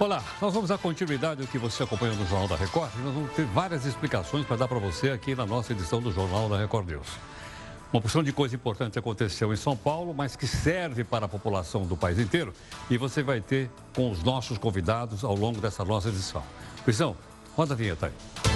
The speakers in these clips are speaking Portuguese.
Olá, nós vamos dar continuidade ao que você acompanhou no Jornal da Record. Nós vamos ter várias explicações para dar para você aqui na nossa edição do Jornal da Record News. Uma porção de coisa importante aconteceu em São Paulo, mas que serve para a população do país inteiro. E você vai ter com os nossos convidados ao longo dessa nossa edição. Luizão, roda a vinheta aí.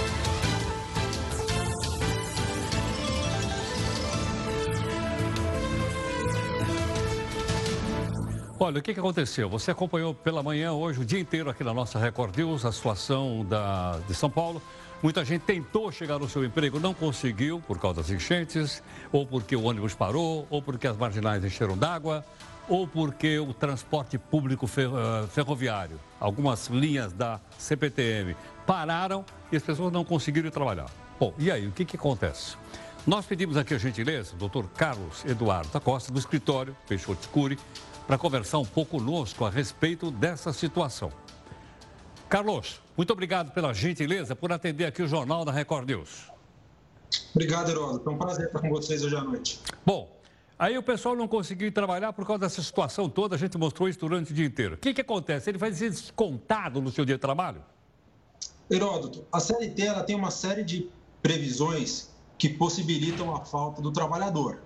Olha, o que, que aconteceu? Você acompanhou pela manhã, hoje, o dia inteiro aqui na nossa Record News, a situação da, de São Paulo. Muita gente tentou chegar no seu emprego, não conseguiu por causa das enchentes, ou porque o ônibus parou, ou porque as marginais encheram d'água, ou porque o transporte público eh, ferroviário, algumas linhas da CPTM pararam e as pessoas não conseguiram trabalhar. Bom, e aí, o que, que acontece? Nós pedimos aqui a gentileza, o doutor Carlos Eduardo da Costa, do escritório Peixoto Cury, para conversar um pouco conosco a respeito dessa situação. Carlos, muito obrigado pela gentileza por atender aqui o Jornal da Record News. Obrigado, Heródoto. Foi um prazer estar com vocês hoje à noite. Bom, aí o pessoal não conseguiu trabalhar por causa dessa situação toda, a gente mostrou isso durante o dia inteiro. O que, que acontece? Ele vai ser descontado no seu dia de trabalho? Heródoto, a CLT ela tem uma série de previsões que possibilitam a falta do trabalhador.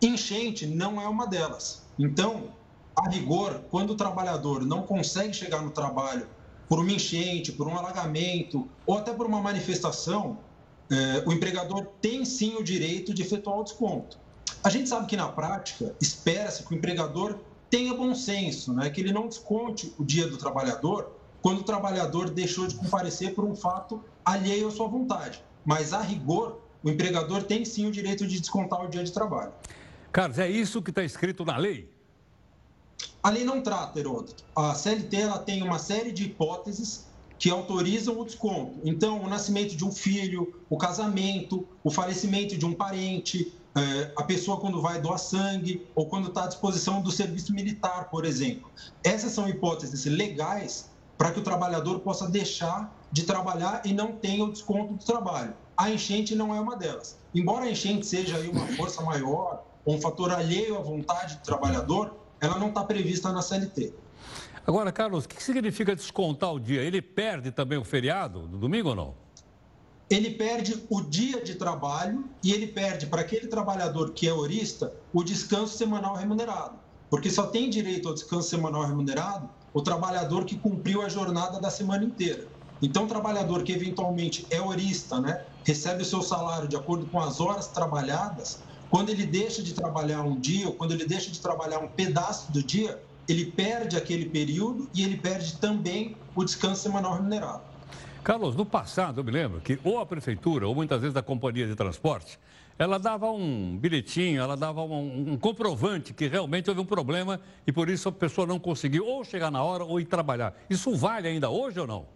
Enchente não é uma delas. Então, a rigor, quando o trabalhador não consegue chegar no trabalho por uma enchente, por um alagamento ou até por uma manifestação, eh, o empregador tem sim o direito de efetuar o desconto. A gente sabe que na prática espera-se que o empregador tenha bom senso, né? que ele não desconte o dia do trabalhador quando o trabalhador deixou de comparecer por um fato alheio à sua vontade. Mas, a rigor, o empregador tem sim o direito de descontar o dia de trabalho. Carlos, é isso que está escrito na lei? A lei não trata, Heródoto. A CLT ela tem uma série de hipóteses que autorizam o desconto. Então, o nascimento de um filho, o casamento, o falecimento de um parente, é, a pessoa quando vai doar sangue ou quando está à disposição do serviço militar, por exemplo. Essas são hipóteses legais para que o trabalhador possa deixar de trabalhar e não tenha o desconto do trabalho. A enchente não é uma delas. Embora a enchente seja uma força maior, um fator alheio à vontade do trabalhador, ela não está prevista na CLT. Agora, Carlos, o que significa descontar o dia? Ele perde também o feriado do domingo ou não? Ele perde o dia de trabalho e ele perde para aquele trabalhador que é horista o descanso semanal remunerado. Porque só tem direito ao descanso semanal remunerado o trabalhador que cumpriu a jornada da semana inteira. Então, o trabalhador que eventualmente é horista, né, recebe o seu salário de acordo com as horas trabalhadas, quando ele deixa de trabalhar um dia, ou quando ele deixa de trabalhar um pedaço do dia, ele perde aquele período e ele perde também o descanso semanal remunerado. Carlos, no passado eu me lembro que ou a prefeitura ou muitas vezes a companhia de transporte, ela dava um bilhetinho, ela dava um, um, comprovante que realmente houve um problema e por isso a pessoa não conseguiu ou chegar na hora ou ir trabalhar. Isso vale ainda hoje ou não?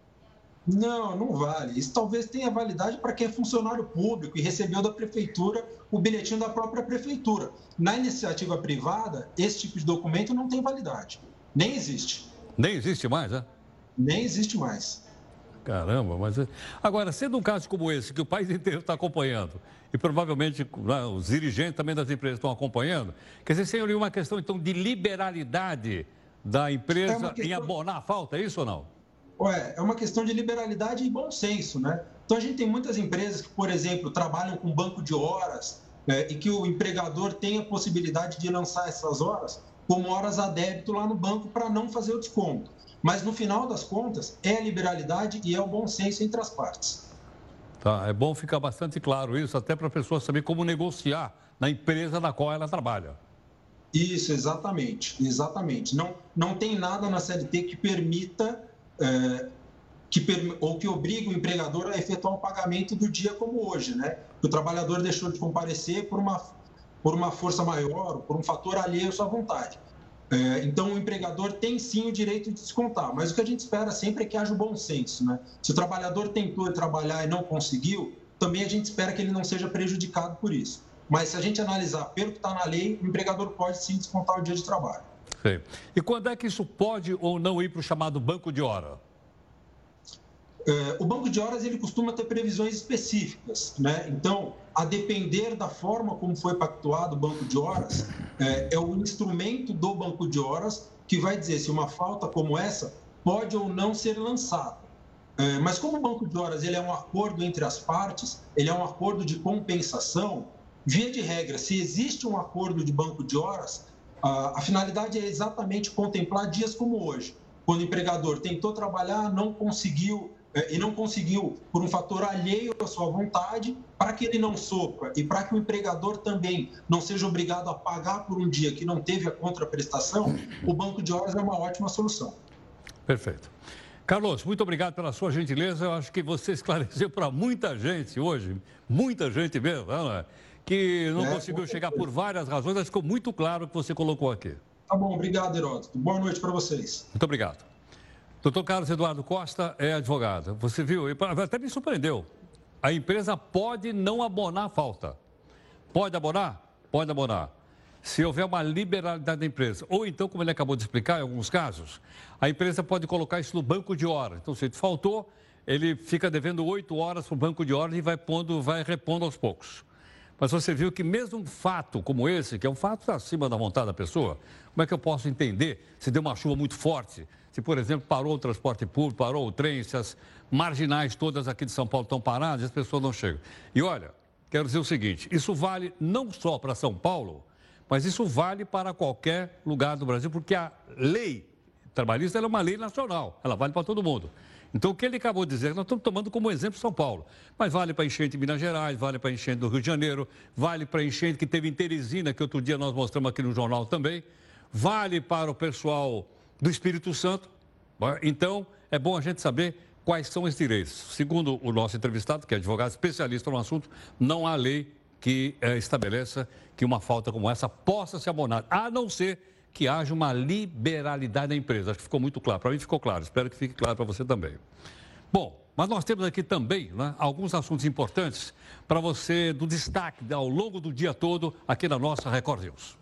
Não, não vale. Isso talvez tenha validade para quem é funcionário público e recebeu da prefeitura o bilhetinho da própria prefeitura. Na iniciativa privada, esse tipo de documento não tem validade. Nem existe. Nem existe mais, né? Nem existe mais. Caramba, mas. É- Agora, sendo um caso como esse, que o país inteiro está acompanhando, e provavelmente né, os dirigentes também das empresas estão acompanhando, quer dizer, seria uma questão, então, de liberalidade da empresa é questão... em abonar a falta, é isso ou não? Ué, é uma questão de liberalidade e bom senso, né? Então a gente tem muitas empresas que, por exemplo, trabalham com banco de horas né, e que o empregador tem a possibilidade de lançar essas horas como horas a débito lá no banco para não fazer o desconto. Mas no final das contas, é a liberalidade e é o bom senso entre as partes. Tá, é bom ficar bastante claro isso, até para a pessoa saber como negociar na empresa na qual ela trabalha. Isso, exatamente, exatamente. Não, não tem nada na CLT que permita é, que, ou que obriga o empregador a efetuar o pagamento do dia como hoje, né? O trabalhador deixou de comparecer por uma, por uma força maior, por um fator alheio à sua vontade. É, então, o empregador tem sim o direito de descontar, mas o que a gente espera sempre é que haja o bom senso, né? Se o trabalhador tentou trabalhar e não conseguiu, também a gente espera que ele não seja prejudicado por isso. Mas se a gente analisar pelo que está na lei, o empregador pode sim descontar o dia de trabalho. E quando é que isso pode ou não ir para o chamado banco de hora? É, o banco de horas ele costuma ter previsões específicas, né? Então, a depender da forma como foi pactuado o banco de horas, é, é o instrumento do banco de horas que vai dizer se uma falta como essa pode ou não ser lançado. É, mas como o banco de horas ele é um acordo entre as partes, ele é um acordo de compensação, via de regra, se existe um acordo de banco de horas, a, a finalidade é exatamente contemplar dias como hoje, quando o empregador tentou trabalhar, não conseguiu é, e não conseguiu por um fator alheio à sua vontade, para que ele não sofra e para que o empregador também não seja obrigado a pagar por um dia que não teve a contraprestação, o banco de horas é uma ótima solução. Perfeito. Carlos, muito obrigado pela sua gentileza. Eu acho que você esclareceu para muita gente hoje, muita gente mesmo, não é? Que não é, conseguiu chegar por várias razões, mas ficou muito claro o que você colocou aqui. Tá bom, obrigado, Heródoto. Boa noite para vocês. Muito obrigado. Doutor Carlos Eduardo Costa é advogado. Você viu, até me surpreendeu. A empresa pode não abonar a falta. Pode abonar? Pode abonar. Se houver uma liberalidade da empresa. Ou então, como ele acabou de explicar, em alguns casos, a empresa pode colocar isso no banco de horas. Então, se faltou, ele fica devendo oito horas para o banco de horas e vai, pondo, vai repondo aos poucos. Mas você viu que mesmo um fato como esse, que é um fato acima da vontade da pessoa, como é que eu posso entender se deu uma chuva muito forte, se, por exemplo, parou o transporte público, parou o trem, se as marginais todas aqui de São Paulo estão paradas e as pessoas não chegam. E olha, quero dizer o seguinte: isso vale não só para São Paulo, mas isso vale para qualquer lugar do Brasil, porque a lei trabalhista é uma lei nacional, ela vale para todo mundo. Então, o que ele acabou de dizer, nós estamos tomando como exemplo São Paulo, mas vale para enchente em Minas Gerais, vale para enchente do Rio de Janeiro, vale para enchente que teve em Teresina, que outro dia nós mostramos aqui no jornal também, vale para o pessoal do Espírito Santo. Então, é bom a gente saber quais são os direitos. Segundo o nosso entrevistado, que é advogado especialista no assunto, não há lei que é, estabeleça que uma falta como essa possa ser abonada, a não ser que haja uma liberalidade da empresa. Acho que ficou muito claro. Para mim ficou claro. Espero que fique claro para você também. Bom, mas nós temos aqui também né, alguns assuntos importantes para você do destaque ao longo do dia todo aqui na nossa Record News.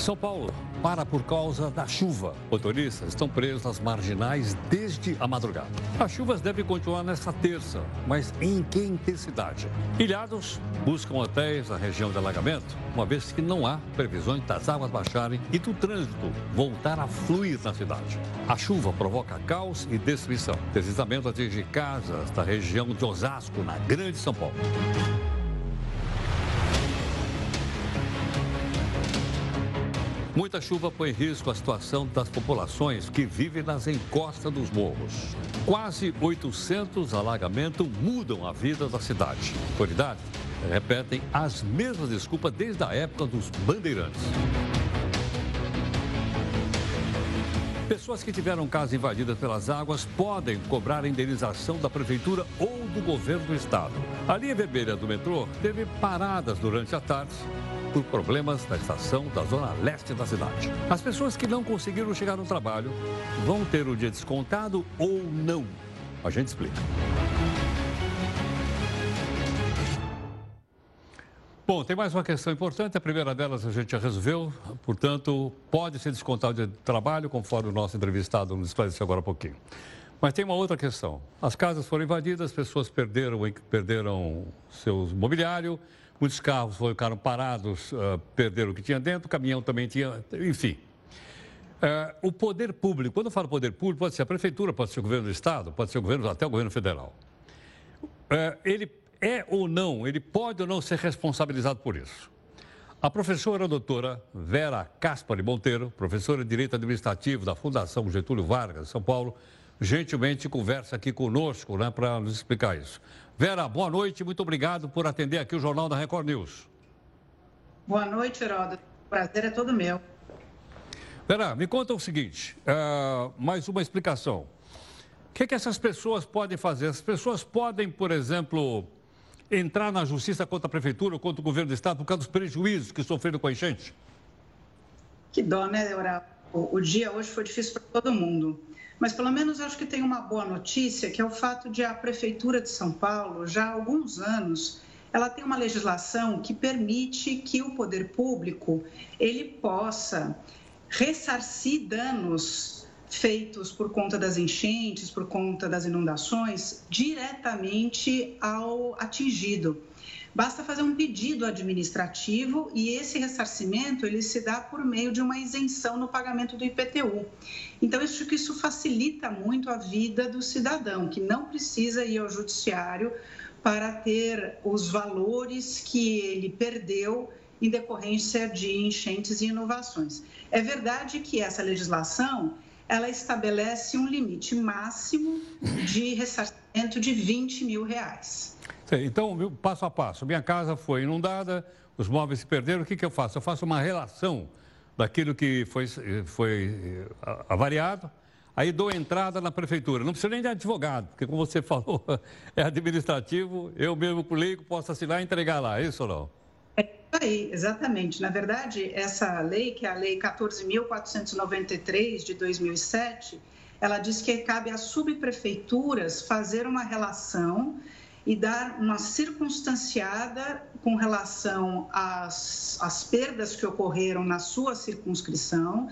São Paulo para por causa da chuva. Motoristas estão presos nas marginais desde a madrugada. As chuvas devem continuar nesta terça, mas em que intensidade? Ilhados buscam hotéis na região de alagamento, uma vez que não há previsões das águas baixarem e do trânsito voltar a fluir na cidade. A chuva provoca caos e destruição. Deslizamento atinge casas da região de Osasco, na Grande São Paulo. Muita chuva põe em risco a situação das populações que vivem nas encostas dos morros. Quase 800 alagamentos mudam a vida da cidade. Autoridades repetem as mesmas desculpas desde a época dos bandeirantes. Pessoas que tiveram casas invadidas pelas águas podem cobrar indenização da prefeitura ou do governo do estado. A linha vermelha do metrô teve paradas durante a tarde por problemas da estação da zona leste da cidade. As pessoas que não conseguiram chegar no trabalho vão ter o dia descontado ou não? A gente explica. Bom, tem mais uma questão importante. A primeira delas a gente já resolveu, portanto, pode ser descontado de trabalho, conforme o nosso entrevistado nos esclareceu agora há pouquinho. Mas tem uma outra questão. As casas foram invadidas, as pessoas perderam, perderam seu mobiliário Muitos carros ficaram parados, uh, perderam o que tinha dentro, o caminhão também tinha, enfim. Uh, o poder público, quando eu falo poder público, pode ser a prefeitura, pode ser o governo do estado, pode ser o governo, até o governo federal. Uh, ele é ou não, ele pode ou não ser responsabilizado por isso. A professora a doutora Vera Caspari Monteiro, professora de Direito Administrativo da Fundação Getúlio Vargas, São Paulo, gentilmente conversa aqui conosco né, para nos explicar isso. Vera, boa noite, muito obrigado por atender aqui o Jornal da Record News. Boa noite, Heródoto. O prazer é todo meu. Vera, me conta o seguinte, uh, mais uma explicação. O que, que essas pessoas podem fazer? As pessoas podem, por exemplo, entrar na justiça contra a prefeitura ou contra o governo do estado por causa dos prejuízos que sofreram com a enchente? Que dó, né, Heródoto? O dia hoje foi difícil para todo mundo. Mas pelo menos acho que tem uma boa notícia, que é o fato de a Prefeitura de São Paulo, já há alguns anos, ela tem uma legislação que permite que o poder público ele possa ressarcir danos feitos por conta das enchentes, por conta das inundações, diretamente ao atingido. Basta fazer um pedido administrativo e esse ressarcimento ele se dá por meio de uma isenção no pagamento do IPTU. Então, isso que isso facilita muito a vida do cidadão, que não precisa ir ao judiciário para ter os valores que ele perdeu em decorrência de enchentes e inovações. É verdade que essa legislação ela estabelece um limite máximo de ressarcimento de 20 mil reais. Então, passo a passo, minha casa foi inundada, os móveis se perderam, o que, que eu faço? Eu faço uma relação daquilo que foi, foi eh, avariado, aí dou entrada na prefeitura. Não precisa nem de advogado, porque como você falou, é administrativo, eu mesmo, leigo, posso assinar e entregar lá, é isso ou não? Aí, exatamente. Na verdade, essa lei, que é a Lei 14.493 de 2007, ela diz que cabe às subprefeituras fazer uma relação e dar uma circunstanciada com relação às, às perdas que ocorreram na sua circunscrição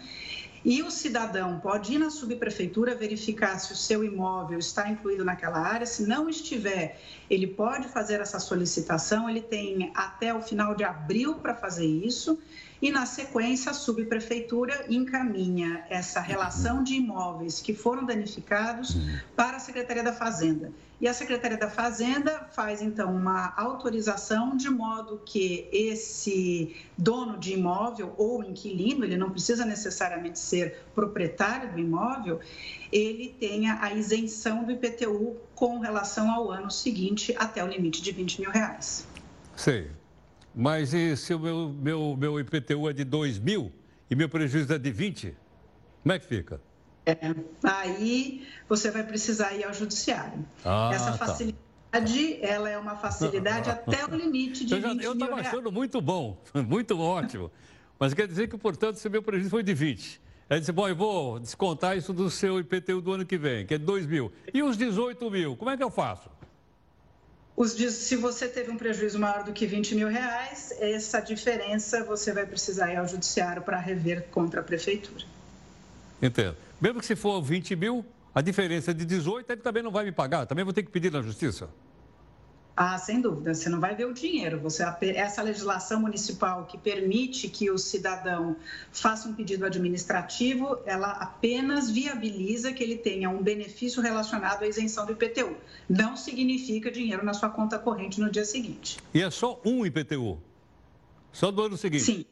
e o cidadão pode ir na subprefeitura verificar se o seu imóvel está incluído naquela área. Se não estiver, ele pode fazer essa solicitação. Ele tem até o final de abril para fazer isso. E, na sequência, a subprefeitura encaminha essa relação de imóveis que foram danificados para a Secretaria da Fazenda. E a Secretaria da Fazenda faz, então, uma autorização de modo que esse dono de imóvel ou inquilino, ele não precisa necessariamente ser proprietário do imóvel, ele tenha a isenção do IPTU com relação ao ano seguinte até o limite de 20 mil reais. Sei. Mas e se o meu, meu, meu IPTU é de 2 mil e meu prejuízo é de 20, como é que fica? É, aí você vai precisar ir ao judiciário. Ah, Essa tá. facilidade, tá. ela é uma facilidade até o limite de eu já, 20 Eu estava achando muito bom, muito ótimo. Mas quer dizer que, portanto, se meu prejuízo foi de 20, Aí disse, bom, eu vou descontar isso do seu IPTU do ano que vem, que é 2 mil. E os 18 mil, como é que eu faço? Os, se você teve um prejuízo maior do que 20 mil reais, essa diferença você vai precisar ir ao judiciário para rever contra a prefeitura. Entendo. Mesmo que se for 20 mil, a diferença de 18, ele também não vai me pagar, também vou ter que pedir na justiça. Ah, sem dúvida, você não vai ver o dinheiro. Você, essa legislação municipal que permite que o cidadão faça um pedido administrativo, ela apenas viabiliza que ele tenha um benefício relacionado à isenção do IPTU. Não significa dinheiro na sua conta corrente no dia seguinte. E é só um IPTU? Só do ano seguinte? Sim.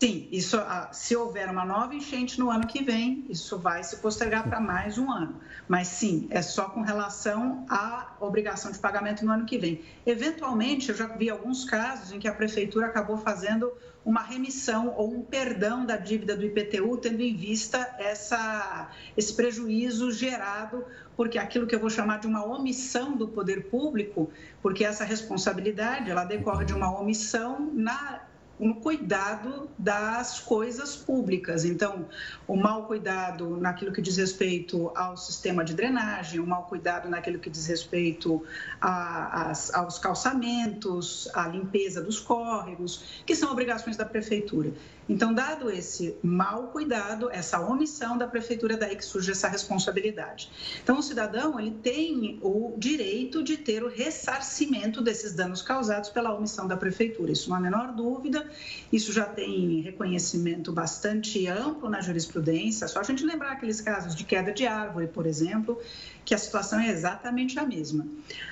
Sim, isso, ah, se houver uma nova enchente no ano que vem, isso vai se postergar para mais um ano. Mas sim, é só com relação à obrigação de pagamento no ano que vem. Eventualmente, eu já vi alguns casos em que a prefeitura acabou fazendo uma remissão ou um perdão da dívida do IPTU, tendo em vista essa, esse prejuízo gerado, porque aquilo que eu vou chamar de uma omissão do poder público, porque essa responsabilidade ela decorre de uma omissão na no cuidado das coisas públicas. Então, o mau cuidado naquilo que diz respeito ao sistema de drenagem, o mau cuidado naquilo que diz respeito a, aos calçamentos, à limpeza dos córregos, que são obrigações da prefeitura. Então, dado esse mau cuidado, essa omissão da prefeitura, daí que surge essa responsabilidade. Então, o cidadão ele tem o direito de ter o ressarcimento desses danos causados pela omissão da prefeitura. Isso não há menor dúvida. Isso já tem reconhecimento bastante amplo na jurisprudência. Só a gente lembrar aqueles casos de queda de árvore, por exemplo, que a situação é exatamente a mesma.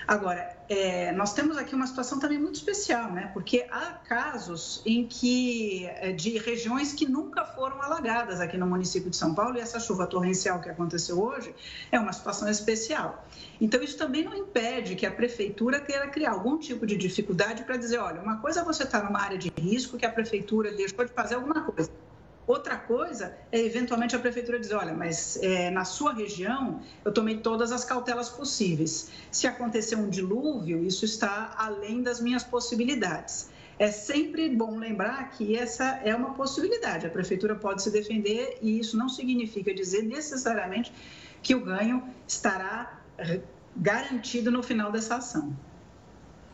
Agora, é, nós temos aqui uma situação também muito especial, né? Porque há casos em que é, de regiões que nunca foram alagadas aqui no município de São Paulo e essa chuva torrencial que aconteceu hoje é uma situação especial. Então, isso também não impede que a prefeitura queira criar algum tipo de dificuldade para dizer, olha, uma coisa é você estar tá numa área de risco que a prefeitura deixou de fazer alguma coisa. Outra coisa é, eventualmente, a prefeitura dizer: olha, mas é, na sua região eu tomei todas as cautelas possíveis. Se acontecer um dilúvio, isso está além das minhas possibilidades. É sempre bom lembrar que essa é uma possibilidade. A prefeitura pode se defender e isso não significa dizer necessariamente que o ganho estará garantido no final dessa ação.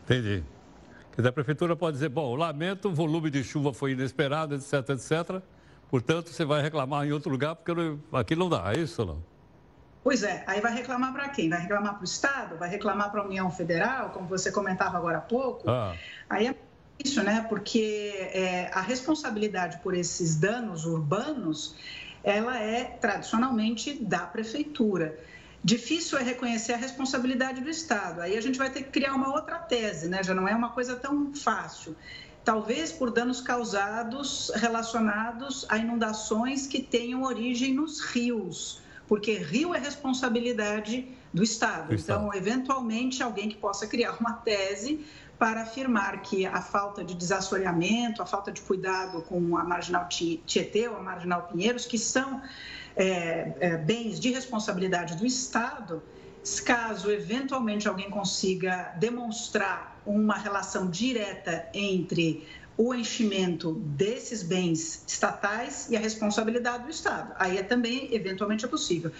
Entendi. Quer dizer, a prefeitura pode dizer, bom, lamento, o volume de chuva foi inesperado, etc, etc. Portanto, você vai reclamar em outro lugar, porque aqui não dá, é isso não? Pois é, aí vai reclamar para quem? Vai reclamar para o Estado? Vai reclamar para a União Federal, como você comentava agora há pouco? Ah. Aí é isso, né? Porque é, a responsabilidade por esses danos urbanos, ela é tradicionalmente da prefeitura. Difícil é reconhecer a responsabilidade do Estado. Aí a gente vai ter que criar uma outra tese, né? Já não é uma coisa tão fácil. Talvez por danos causados relacionados a inundações que tenham origem nos rios porque rio é responsabilidade do Estado. Do então, Estado. eventualmente, alguém que possa criar uma tese para afirmar que a falta de desassoreamento, a falta de cuidado com a marginal Tietê ou a marginal Pinheiros, que são é, é, bens de responsabilidade do Estado, caso eventualmente alguém consiga demonstrar uma relação direta entre o enchimento desses bens estatais e a responsabilidade do Estado. Aí é também, eventualmente, é possível.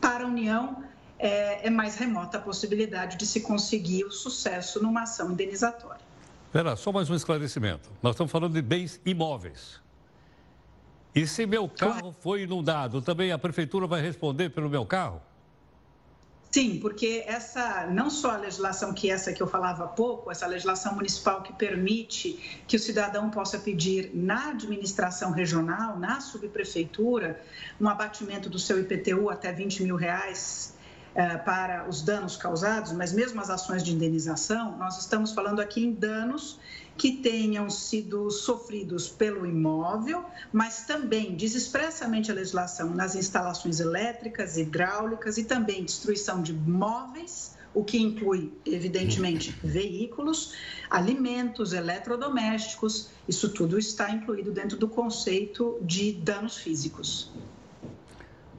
Para a União, é, é mais remota a possibilidade de se conseguir o sucesso numa ação indenizatória. Pera, só mais um esclarecimento. Nós estamos falando de bens imóveis. E se meu carro foi inundado, também a prefeitura vai responder pelo meu carro? Sim, porque essa não só a legislação que essa que eu falava há pouco, essa legislação municipal que permite que o cidadão possa pedir na administração regional, na subprefeitura, um abatimento do seu IPTU até 20 mil reais eh, para os danos causados, mas mesmo as ações de indenização, nós estamos falando aqui em danos que tenham sido sofridos pelo imóvel, mas também diz expressamente a legislação nas instalações elétricas, hidráulicas e também destruição de móveis, o que inclui, evidentemente, veículos, alimentos, eletrodomésticos, isso tudo está incluído dentro do conceito de danos físicos.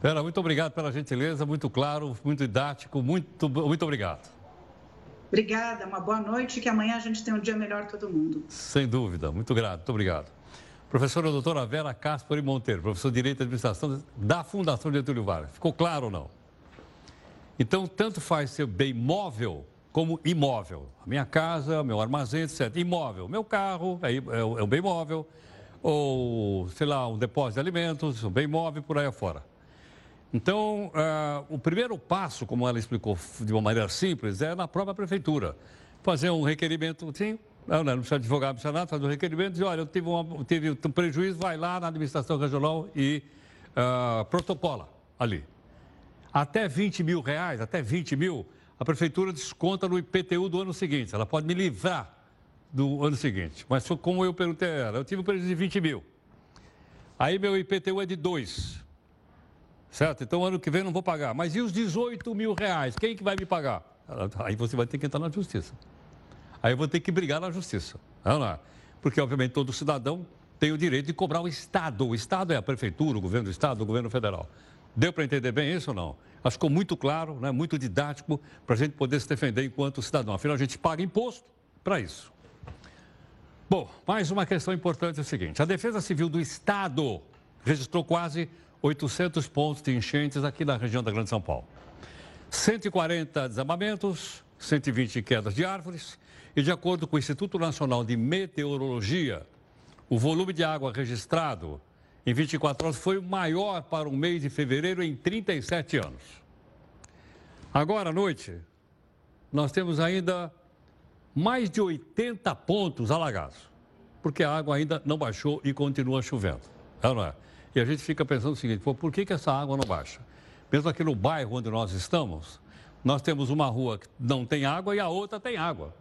Vera, muito obrigado pela gentileza, muito claro, muito didático, muito, muito obrigado. Obrigada, uma boa noite e que amanhã a gente tenha um dia melhor todo mundo. Sem dúvida, muito grato, muito obrigado. Professora doutora Vera Caspari Monteiro, professor de Direito e Administração da Fundação Getúlio Vargas. Ficou claro ou não? Então, tanto faz ser bem móvel como imóvel. A minha casa, meu armazém, etc. Imóvel, meu carro é, é, é bem móvel, ou, sei lá, um depósito de alimentos, um bem móvel, por aí afora. Então, uh, o primeiro passo, como ela explicou de uma maneira simples, é na própria prefeitura. Fazer um requerimento, sim, não, não precisa advogar, não precisa nada, fazer um requerimento e olha, eu tive, uma, tive um prejuízo, vai lá na administração regional e uh, protocola ali. Até 20 mil reais, até 20 mil, a prefeitura desconta no IPTU do ano seguinte. Ela pode me livrar do ano seguinte. Mas como eu perguntei a ela, eu tive um prejuízo de 20 mil. Aí meu IPTU é de 2. Certo? Então, ano que vem não vou pagar. Mas e os 18 mil reais? Quem que vai me pagar? Aí você vai ter que entrar na justiça. Aí eu vou ter que brigar na justiça. Não, não. Porque, obviamente, todo cidadão tem o direito de cobrar o Estado. O Estado é a prefeitura, o governo do Estado, o governo federal. Deu para entender bem isso ou não? Acho que ficou muito claro, né? muito didático, para a gente poder se defender enquanto cidadão. Afinal, a gente paga imposto para isso. Bom, mais uma questão importante é o seguinte: a Defesa Civil do Estado registrou quase 800 pontos de enchentes aqui na região da Grande São Paulo. 140 desabamentos, 120 quedas de árvores e, de acordo com o Instituto Nacional de Meteorologia, o volume de água registrado em 24 horas foi o maior para o mês de fevereiro em 37 anos. Agora à noite, nós temos ainda mais de 80 pontos alagados, porque a água ainda não baixou e continua chovendo. É não é? E a gente fica pensando o seguinte, pô, por que, que essa água não baixa? Mesmo aqui no bairro onde nós estamos, nós temos uma rua que não tem água e a outra tem água.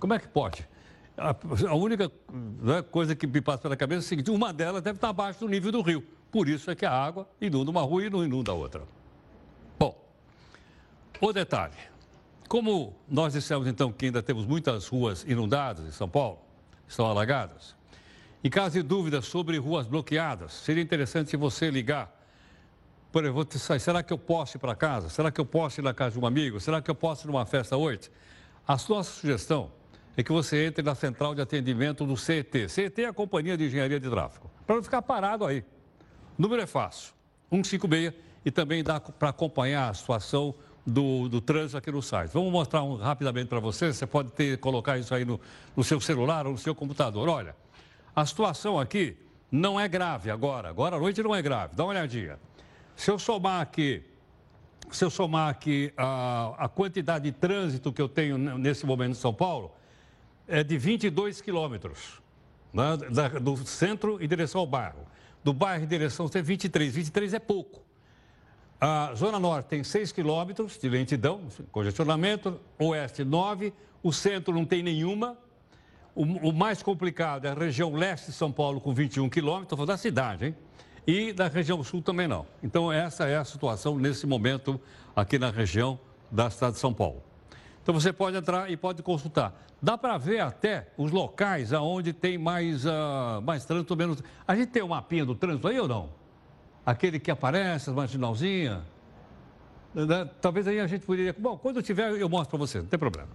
Como é que pode? A, única né, coisa que me passa pela cabeça é o seguinte, uma delas deve estar abaixo do nível do rio. Por isso é que a água inunda uma rua e não inunda a outra. Bom, o detalhe. Como nós dissemos então que ainda temos muitas ruas inundadas em São Paulo, estão alagadas, em caso de dúvidas sobre ruas bloqueadas, seria interessante você ligar. Por exemplo, será que eu posso ir para casa? Será que eu posso ir na casa de um amigo? Será que eu posso ir numa festa hoje? A nossa sugestão é que você entre na central de atendimento do CET. CET é a Companhia de Engenharia de Tráfego. Para não ficar parado aí. O número é fácil, 156, e também dá para acompanhar a situação do, do trânsito aqui no site. Vamos mostrar um, rapidamente para você. Você pode ter, colocar isso aí no, no seu celular ou no seu computador. Olha, a situação aqui não é grave agora. Agora à noite não é grave. Dá uma olhadinha. Se eu somar aqui se eu somar aqui a, a quantidade de trânsito que eu tenho nesse momento em São Paulo, é de 22 quilômetros, né, do centro em direção ao bairro. Do bairro em direção ao 23. 23 é pouco. A Zona Norte tem 6 quilômetros de lentidão, congestionamento, Oeste 9, o centro não tem nenhuma. O, o mais complicado é a região leste de São Paulo, com 21 quilômetros, estou falando da cidade, hein? E da região sul também não. Então, essa é a situação nesse momento aqui na região da cidade de São Paulo. Então, você pode entrar e pode consultar. Dá para ver até os locais onde tem mais, uh, mais trânsito, menos. A gente tem um mapinha do trânsito aí ou não? Aquele que aparece, as marginalzinhas. Né? Talvez aí a gente poderia. Bom, quando tiver, eu mostro para você, não tem problema.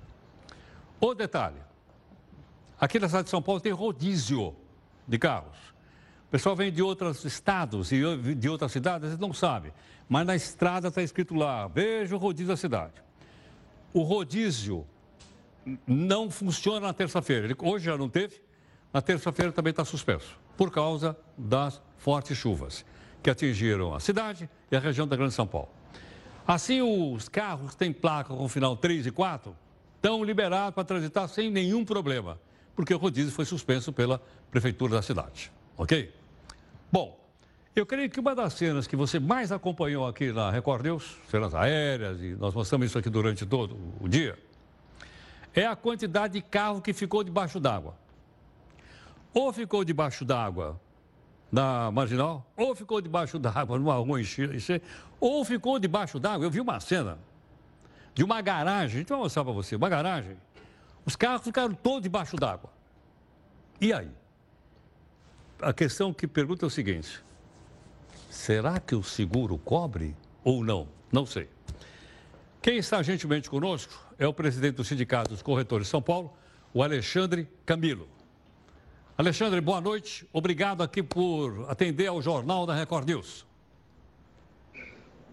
O detalhe: aqui na cidade de São Paulo tem rodízio de carros. O pessoal vem de outros estados e de outras cidades, não sabe. Mas na estrada está escrito lá, veja o rodízio da cidade. O rodízio não funciona na terça-feira. Hoje já não teve, na terça-feira também está suspenso, por causa das fortes chuvas que atingiram a cidade e a região da Grande São Paulo. Assim, os carros que têm placa com final 3 e 4 estão liberados para transitar sem nenhum problema, porque o rodízio foi suspenso pela prefeitura da cidade. Ok? Bom, eu creio que uma das cenas que você mais acompanhou aqui na Record News, cenas aéreas, e nós mostramos isso aqui durante todo o dia, é a quantidade de carro que ficou debaixo d'água. Ou ficou debaixo d'água na marginal, ou ficou debaixo d'água numa rua encher, ou ficou debaixo d'água. Eu vi uma cena de uma garagem, a gente vai mostrar para você, uma garagem. Os carros ficaram todos debaixo d'água. E aí? a questão que pergunta é o seguinte: será que o seguro cobre ou não? Não sei. Quem está gentilmente conosco é o presidente do Sindicato dos Corretores de São Paulo, o Alexandre Camilo. Alexandre, boa noite. Obrigado aqui por atender ao Jornal da Record News.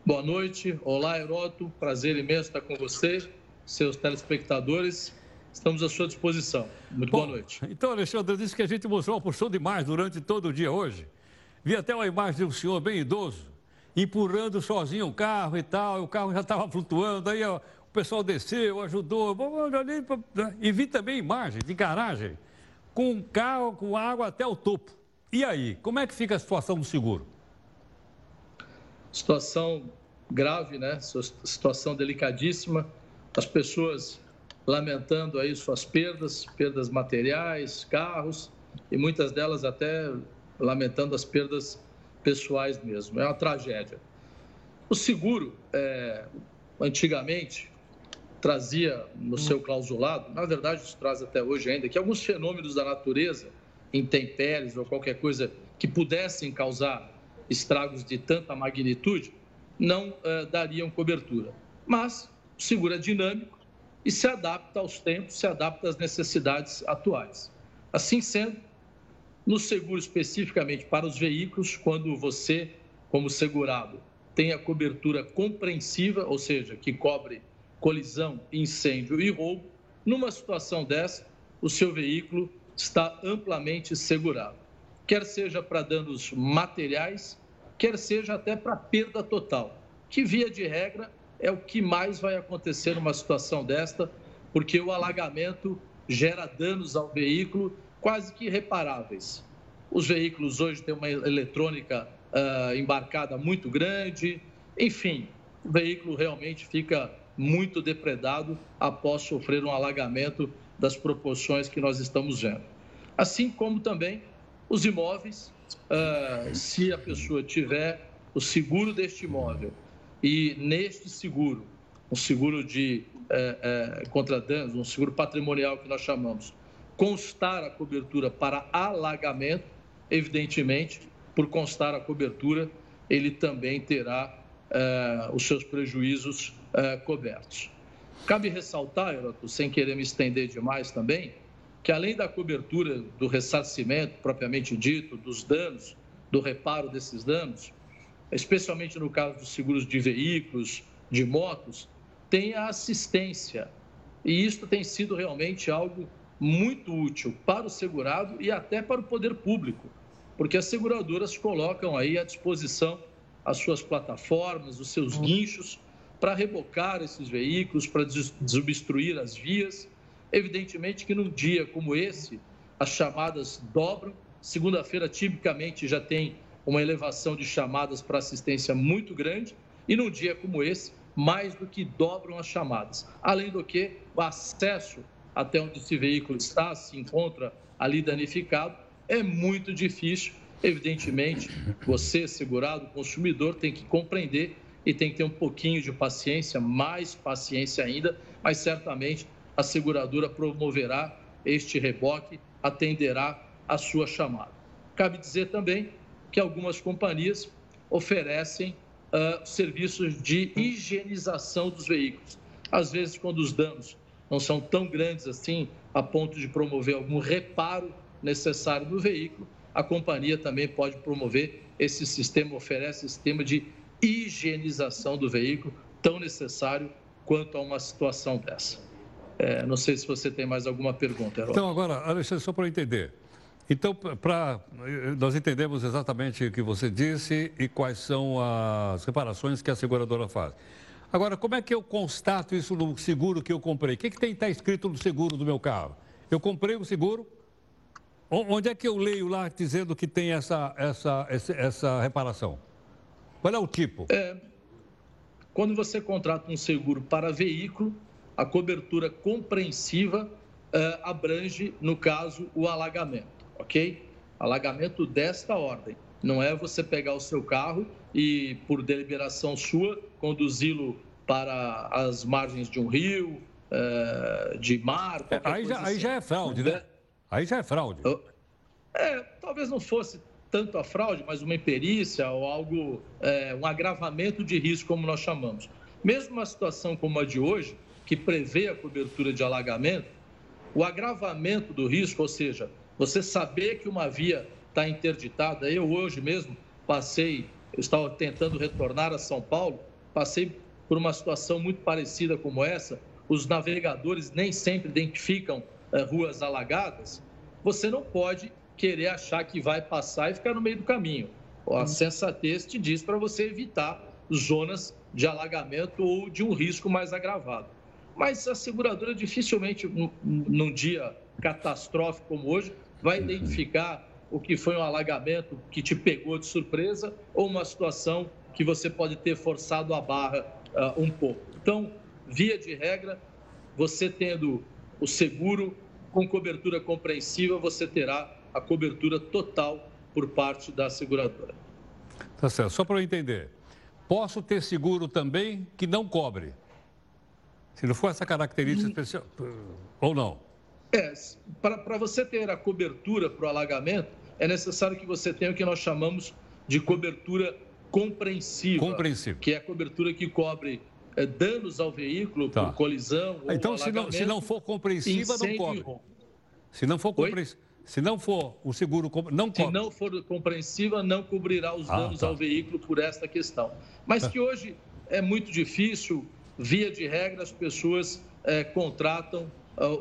Boa noite. Olá, Heroto. Prazer imenso estar com você, seus telespectadores. Estamos à sua disposição. Muito Bom, boa noite. Então, Alexandre, disse que a gente mostrou uma porção de mais durante todo o dia hoje. Vi até uma imagem de um senhor bem idoso, empurrando sozinho o carro e tal, e o carro já estava flutuando, aí ó, o pessoal desceu, ajudou, né? e vi também imagens de garagem, com um carro com água até o topo. E aí, como é que fica a situação do seguro? Situação grave, né? Situação delicadíssima. As pessoas lamentando aí suas perdas, perdas materiais, carros e muitas delas até lamentando as perdas pessoais mesmo. É uma tragédia. O seguro, é, antigamente, trazia no seu clausulado, na verdade isso traz até hoje ainda, que alguns fenômenos da natureza, intempéries ou qualquer coisa que pudessem causar estragos de tanta magnitude, não é, dariam cobertura. Mas o seguro é dinâmico, e se adapta aos tempos, se adapta às necessidades atuais. Assim sendo, no seguro especificamente para os veículos, quando você, como segurado, tem a cobertura compreensiva, ou seja, que cobre colisão, incêndio e roubo, numa situação dessa, o seu veículo está amplamente segurado. Quer seja para danos materiais, quer seja até para perda total, que via de regra é o que mais vai acontecer numa situação desta, porque o alagamento gera danos ao veículo quase que irreparáveis. Os veículos hoje têm uma eletrônica uh, embarcada muito grande, enfim, o veículo realmente fica muito depredado após sofrer um alagamento das proporções que nós estamos vendo. Assim como também os imóveis, uh, se a pessoa tiver o seguro deste imóvel e neste seguro, um seguro de é, é, contra danos, um seguro patrimonial que nós chamamos, constar a cobertura para alagamento, evidentemente, por constar a cobertura, ele também terá é, os seus prejuízos é, cobertos. Cabe ressaltar, Heroto, sem querer me estender demais também, que além da cobertura do ressarcimento propriamente dito, dos danos, do reparo desses danos, especialmente no caso dos seguros de veículos, de motos, tem a assistência. E isso tem sido realmente algo muito útil para o segurado e até para o poder público, porque as seguradoras colocam aí à disposição as suas plataformas, os seus guinchos, para rebocar esses veículos, para desobstruir as vias. Evidentemente que num dia como esse, as chamadas dobram. Segunda-feira, tipicamente, já tem uma elevação de chamadas para assistência muito grande. E num dia como esse, mais do que dobram as chamadas. Além do que, o acesso até onde esse veículo está, se encontra ali danificado, é muito difícil. Evidentemente, você, segurado, consumidor, tem que compreender e tem que ter um pouquinho de paciência, mais paciência ainda, mas certamente a seguradora promoverá este reboque, atenderá a sua chamada. Cabe dizer também que algumas companhias oferecem uh, serviços de higienização dos veículos. Às vezes, quando os danos não são tão grandes assim, a ponto de promover algum reparo necessário do veículo, a companhia também pode promover esse sistema, oferece sistema de higienização do veículo, tão necessário quanto a uma situação dessa. É, não sei se você tem mais alguma pergunta, Herói. Então, agora, Alexandre, só para entender. Então, para nós entendemos exatamente o que você disse e quais são as reparações que a seguradora faz. Agora, como é que eu constato isso no seguro que eu comprei? O que, que tem que estar escrito no seguro do meu carro? Eu comprei o seguro, onde é que eu leio lá dizendo que tem essa, essa, essa, essa reparação? Qual é o tipo? É, quando você contrata um seguro para veículo, a cobertura compreensiva é, abrange, no caso, o alagamento, ok? Alagamento desta ordem. Não é você pegar o seu carro e, por deliberação sua, conduzi-lo para as margens de um rio, é, de mar. É, aí, já, assim. aí já é fraude, né? Aí já é fraude. É, talvez não fosse tanto a fraude, mas uma imperícia ou algo, é, um agravamento de risco, como nós chamamos. Mesmo uma situação como a de hoje, que prevê a cobertura de alagamento, o agravamento do risco, ou seja, você saber que uma via está interditada. Eu hoje mesmo passei, eu estava tentando retornar a São Paulo, passei por uma situação muito parecida como essa. Os navegadores nem sempre identificam é, ruas alagadas. Você não pode querer achar que vai passar e ficar no meio do caminho. A uhum. sensatez te diz para você evitar zonas de alagamento ou de um risco mais agravado. Mas a seguradora dificilmente, num dia catastrófico como hoje, vai uhum. identificar o que foi um alagamento que te pegou de surpresa ou uma situação que você pode ter forçado a barra uh, um pouco. Então, via de regra, você tendo o seguro com cobertura compreensiva, você terá a cobertura total por parte da seguradora. Tá certo. Só para eu entender, posso ter seguro também que não cobre? Se não for essa característica hum. especial, ou não? É, para você ter a cobertura para o alagamento, é necessário que você tenha o que nós chamamos de cobertura compreensiva. Compreensiva. Que é a cobertura que cobre é, danos ao veículo tá. por colisão. Então, se não, se não for compreensiva, não cobre. Se não for compreensiva. Se não for o seguro, não cobre. Se não for compreensiva, não cobrirá os ah, danos tá. ao veículo por esta questão. Mas tá. que hoje é muito difícil, via de regra, as pessoas é, contratam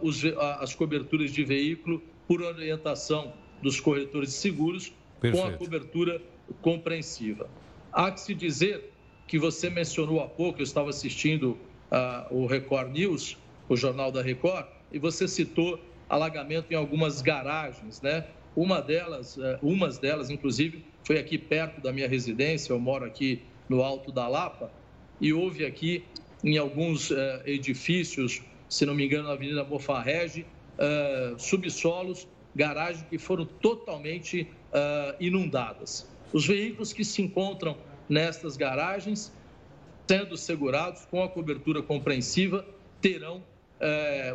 os, uh, as coberturas de veículo por orientação dos corretores de seguros Perfeito. com a cobertura compreensiva. Há que se dizer que você mencionou há pouco, eu estava assistindo uh, o Record News, o jornal da Record, e você citou alagamento em algumas garagens, né? Uma delas, eh, umas delas, inclusive, foi aqui perto da minha residência, eu moro aqui no Alto da Lapa, e houve aqui em alguns eh, edifícios, se não me engano, na Avenida Mofarrege, eh, subsolos, garagens que foram totalmente inundadas. Os veículos que se encontram nestas garagens, sendo segurados com a cobertura compreensiva, terão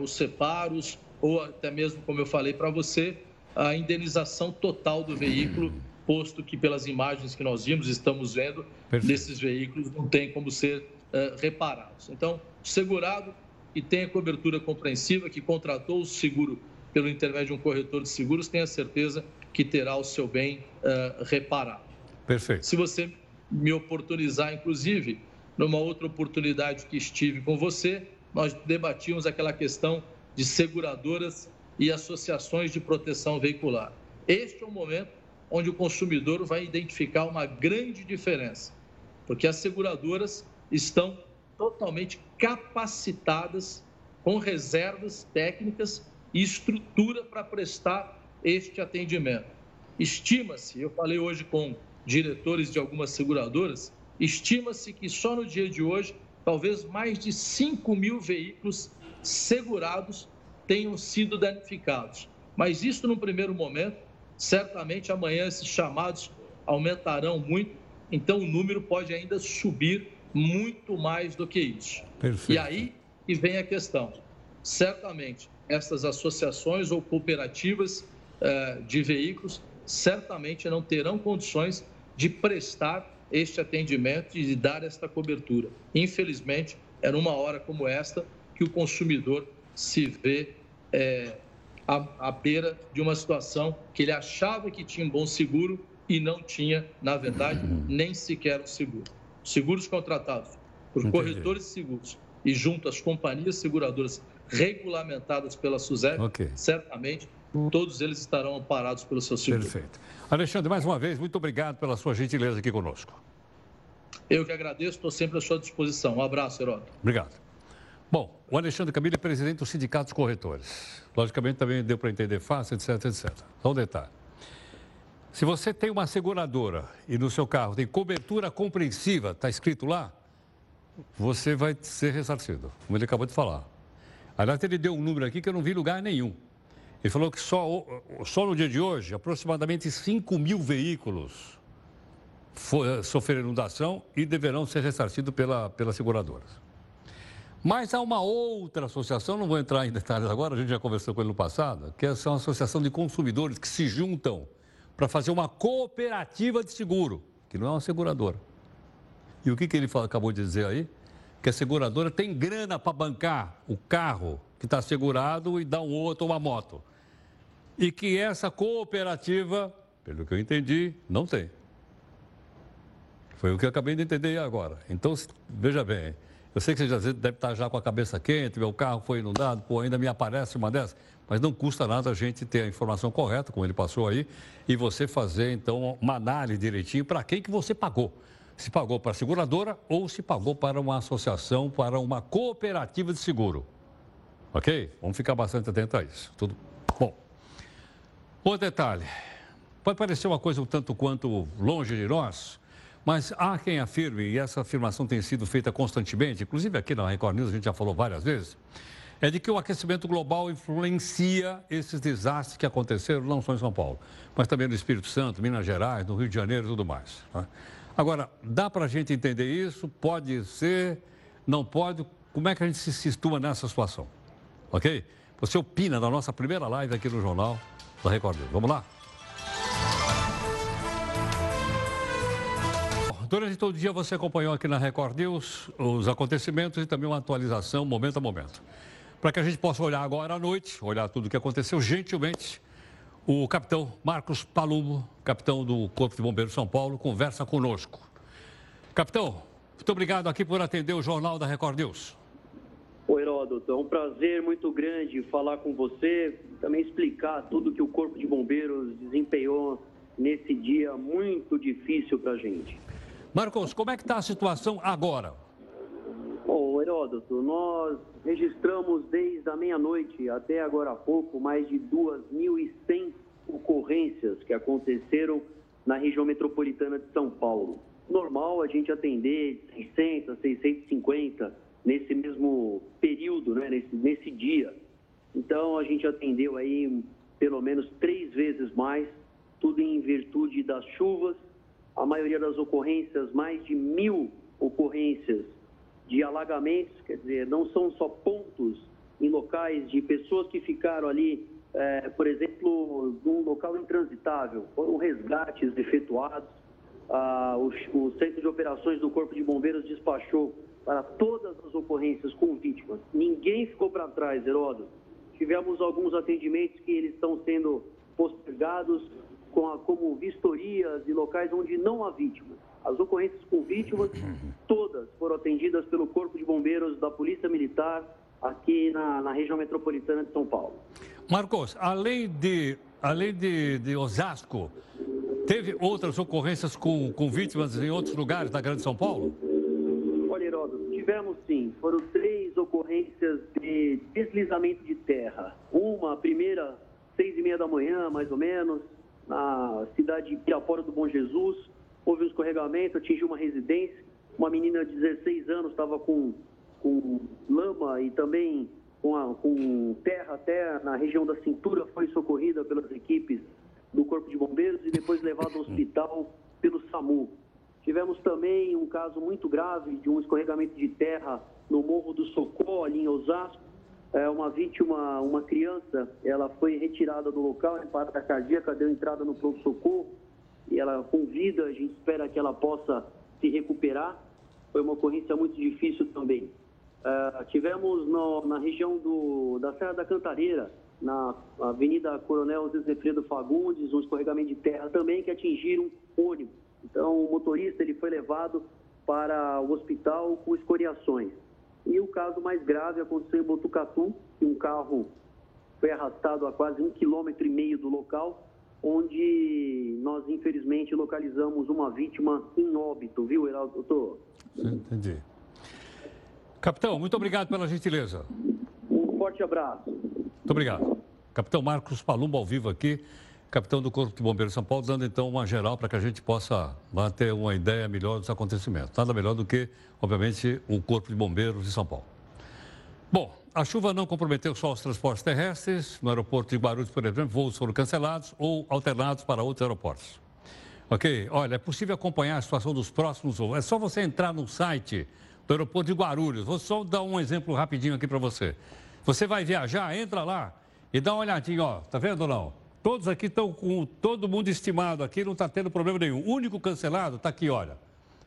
os separos, ou até mesmo, como eu falei para você, a indenização total do veículo, posto que pelas imagens que nós vimos, estamos vendo, Perfeito. desses veículos não tem como ser uh, reparados. Então, segurado e tem a cobertura compreensiva, que contratou o seguro pelo intermédio de um corretor de seguros, tenha certeza que terá o seu bem uh, reparado. Perfeito. Se você me oportunizar, inclusive, numa outra oportunidade que estive com você, nós debatíamos aquela questão de seguradoras e associações de proteção veicular. Este é o momento onde o consumidor vai identificar uma grande diferença, porque as seguradoras estão totalmente capacitadas, com reservas técnicas e estrutura para prestar este atendimento. Estima-se, eu falei hoje com diretores de algumas seguradoras, estima-se que só no dia de hoje, talvez mais de 5 mil veículos segurados tenham sido danificados. Mas isso, no primeiro momento, certamente amanhã esses chamados aumentarão muito, então o número pode ainda subir muito mais do que isso. Perfeito. E aí que vem a questão. Certamente, essas associações ou cooperativas eh, de veículos certamente não terão condições de prestar este atendimento e de dar esta cobertura. Infelizmente, é numa hora como esta que o consumidor se vê é, à, à beira de uma situação que ele achava que tinha um bom seguro e não tinha, na verdade, nem sequer um seguro. Seguros contratados por Entendi. corretores de seguros e junto às companhias seguradoras regulamentadas pela SUSEP, okay. certamente todos eles estarão amparados pelo seu seguro. Perfeito. Alexandre, mais uma vez, muito obrigado pela sua gentileza aqui conosco. Eu que agradeço, estou sempre à sua disposição. Um abraço, Heródoto. Obrigado. Bom, o Alexandre Camilo é presidente do Sindicato dos Corretores. Logicamente, também deu para entender fácil, etc, etc. Só um detalhe. Se você tem uma seguradora e no seu carro tem cobertura compreensiva, está escrito lá, você vai ser ressarcido, como ele acabou de falar. Aliás, ele deu um número aqui que eu não vi lugar nenhum. Ele falou que só, só no dia de hoje, aproximadamente 5 mil veículos for, sofreram inundação e deverão ser ressarcidos pela, pelas seguradoras. Mas há uma outra associação, não vou entrar em detalhes agora, a gente já conversou com ele no passado, que é uma associação de consumidores que se juntam para fazer uma cooperativa de seguro, que não é uma seguradora. E o que, que ele acabou de dizer aí? Que a seguradora tem grana para bancar o carro que está segurado e dar um outro uma moto. E que essa cooperativa, pelo que eu entendi, não tem. Foi o que eu acabei de entender agora. Então, veja bem, eu sei que você já deve estar já com a cabeça quente, meu carro foi inundado, pô, ainda me aparece uma dessas, mas não custa nada a gente ter a informação correta, como ele passou aí, e você fazer, então, uma análise direitinho para quem que você pagou. Se pagou para a seguradora ou se pagou para uma associação, para uma cooperativa de seguro. Ok? Vamos ficar bastante atento a isso. Tudo bom. Outro detalhe. Pode parecer uma coisa um tanto quanto longe de nós, mas há quem afirme, e essa afirmação tem sido feita constantemente, inclusive aqui na Record News a gente já falou várias vezes, é de que o aquecimento global influencia esses desastres que aconteceram não só em São Paulo, mas também no Espírito Santo, Minas Gerais, no Rio de Janeiro e tudo mais. Né? Agora, dá para a gente entender isso? Pode ser? Não pode? Como é que a gente se situa nessa situação? ok? Você opina na nossa primeira live aqui no Jornal da Record. Vamos lá? Durante todo o dia você acompanhou aqui na Record News os acontecimentos e também uma atualização momento a momento. Para que a gente possa olhar agora à noite, olhar tudo o que aconteceu, gentilmente, o capitão Marcos Palumo, capitão do Corpo de Bombeiros de São Paulo, conversa conosco. Capitão, muito obrigado aqui por atender o Jornal da Record News. Oi, Heródoto, é um prazer muito grande falar com você, também explicar tudo que o Corpo de Bombeiros desempenhou nesse dia muito difícil para a gente. Marcos, como é que está a situação agora? Bom, Heródoto, nós registramos desde a meia-noite até agora há pouco mais de 2.100 ocorrências que aconteceram na região metropolitana de São Paulo. Normal a gente atender 600, 650 nesse mesmo período, né, nesse, nesse dia. Então, a gente atendeu aí pelo menos três vezes mais, tudo em virtude das chuvas. A maioria das ocorrências, mais de mil ocorrências de alagamentos, quer dizer, não são só pontos em locais de pessoas que ficaram ali, é, por exemplo, num local intransitável, foram resgates efetuados. Ah, o, o Centro de Operações do Corpo de Bombeiros despachou para todas as ocorrências com vítimas. Ninguém ficou para trás, Heródoto. Tivemos alguns atendimentos que eles estão sendo postergados com a, como vistorias de locais onde não há vítimas. As ocorrências com vítimas, todas foram atendidas pelo Corpo de Bombeiros da Polícia Militar aqui na, na região metropolitana de São Paulo. Marcos, além de, além de, de Osasco, teve outras ocorrências com, com vítimas em outros lugares da Grande São Paulo? Tivemos sim, foram três ocorrências de deslizamento de terra. Uma, a primeira, seis e meia da manhã, mais ou menos, na cidade de Pirapora do Bom Jesus. Houve um escorregamento, atingiu uma residência. Uma menina de 16 anos estava com, com lama e também com, a, com terra até na região da cintura, foi socorrida pelas equipes do Corpo de Bombeiros e depois levada ao hospital pelo SAMU. Tivemos também um caso muito grave de um escorregamento de terra no Morro do Socó, ali em Osasco. É, uma vítima, uma criança, ela foi retirada do local em parada cardíaca, deu entrada no pronto-socorro e ela com vida, a gente espera que ela possa se recuperar. Foi uma ocorrência muito difícil também. Uh, tivemos no, na região do, da Serra da Cantareira, na Avenida Coronel Zezefredo Fagundes, um escorregamento de terra também que atingiram ônibus. Então, o motorista ele foi levado para o hospital com escoriações. E o caso mais grave aconteceu em Botucatu, que um carro foi arrastado a quase um quilômetro e meio do local, onde nós, infelizmente, localizamos uma vítima em óbito, viu, Heraldo Doutor? Entendi. Capitão, muito obrigado pela gentileza. Um forte abraço. Muito obrigado. Capitão Marcos Palumbo ao vivo aqui capitão do Corpo de Bombeiros de São Paulo, dando então uma geral para que a gente possa ter uma ideia melhor dos acontecimentos. Nada melhor do que, obviamente, o Corpo de Bombeiros de São Paulo. Bom, a chuva não comprometeu só os transportes terrestres. No aeroporto de Guarulhos, por exemplo, voos foram cancelados ou alternados para outros aeroportos. Ok? Olha, é possível acompanhar a situação dos próximos voos. É só você entrar no site do aeroporto de Guarulhos. Vou só dar um exemplo rapidinho aqui para você. Você vai viajar, entra lá e dá uma olhadinha, ó. Tá vendo ou não? Todos aqui estão com todo mundo estimado aqui, não está tendo problema nenhum. O único cancelado está aqui, olha.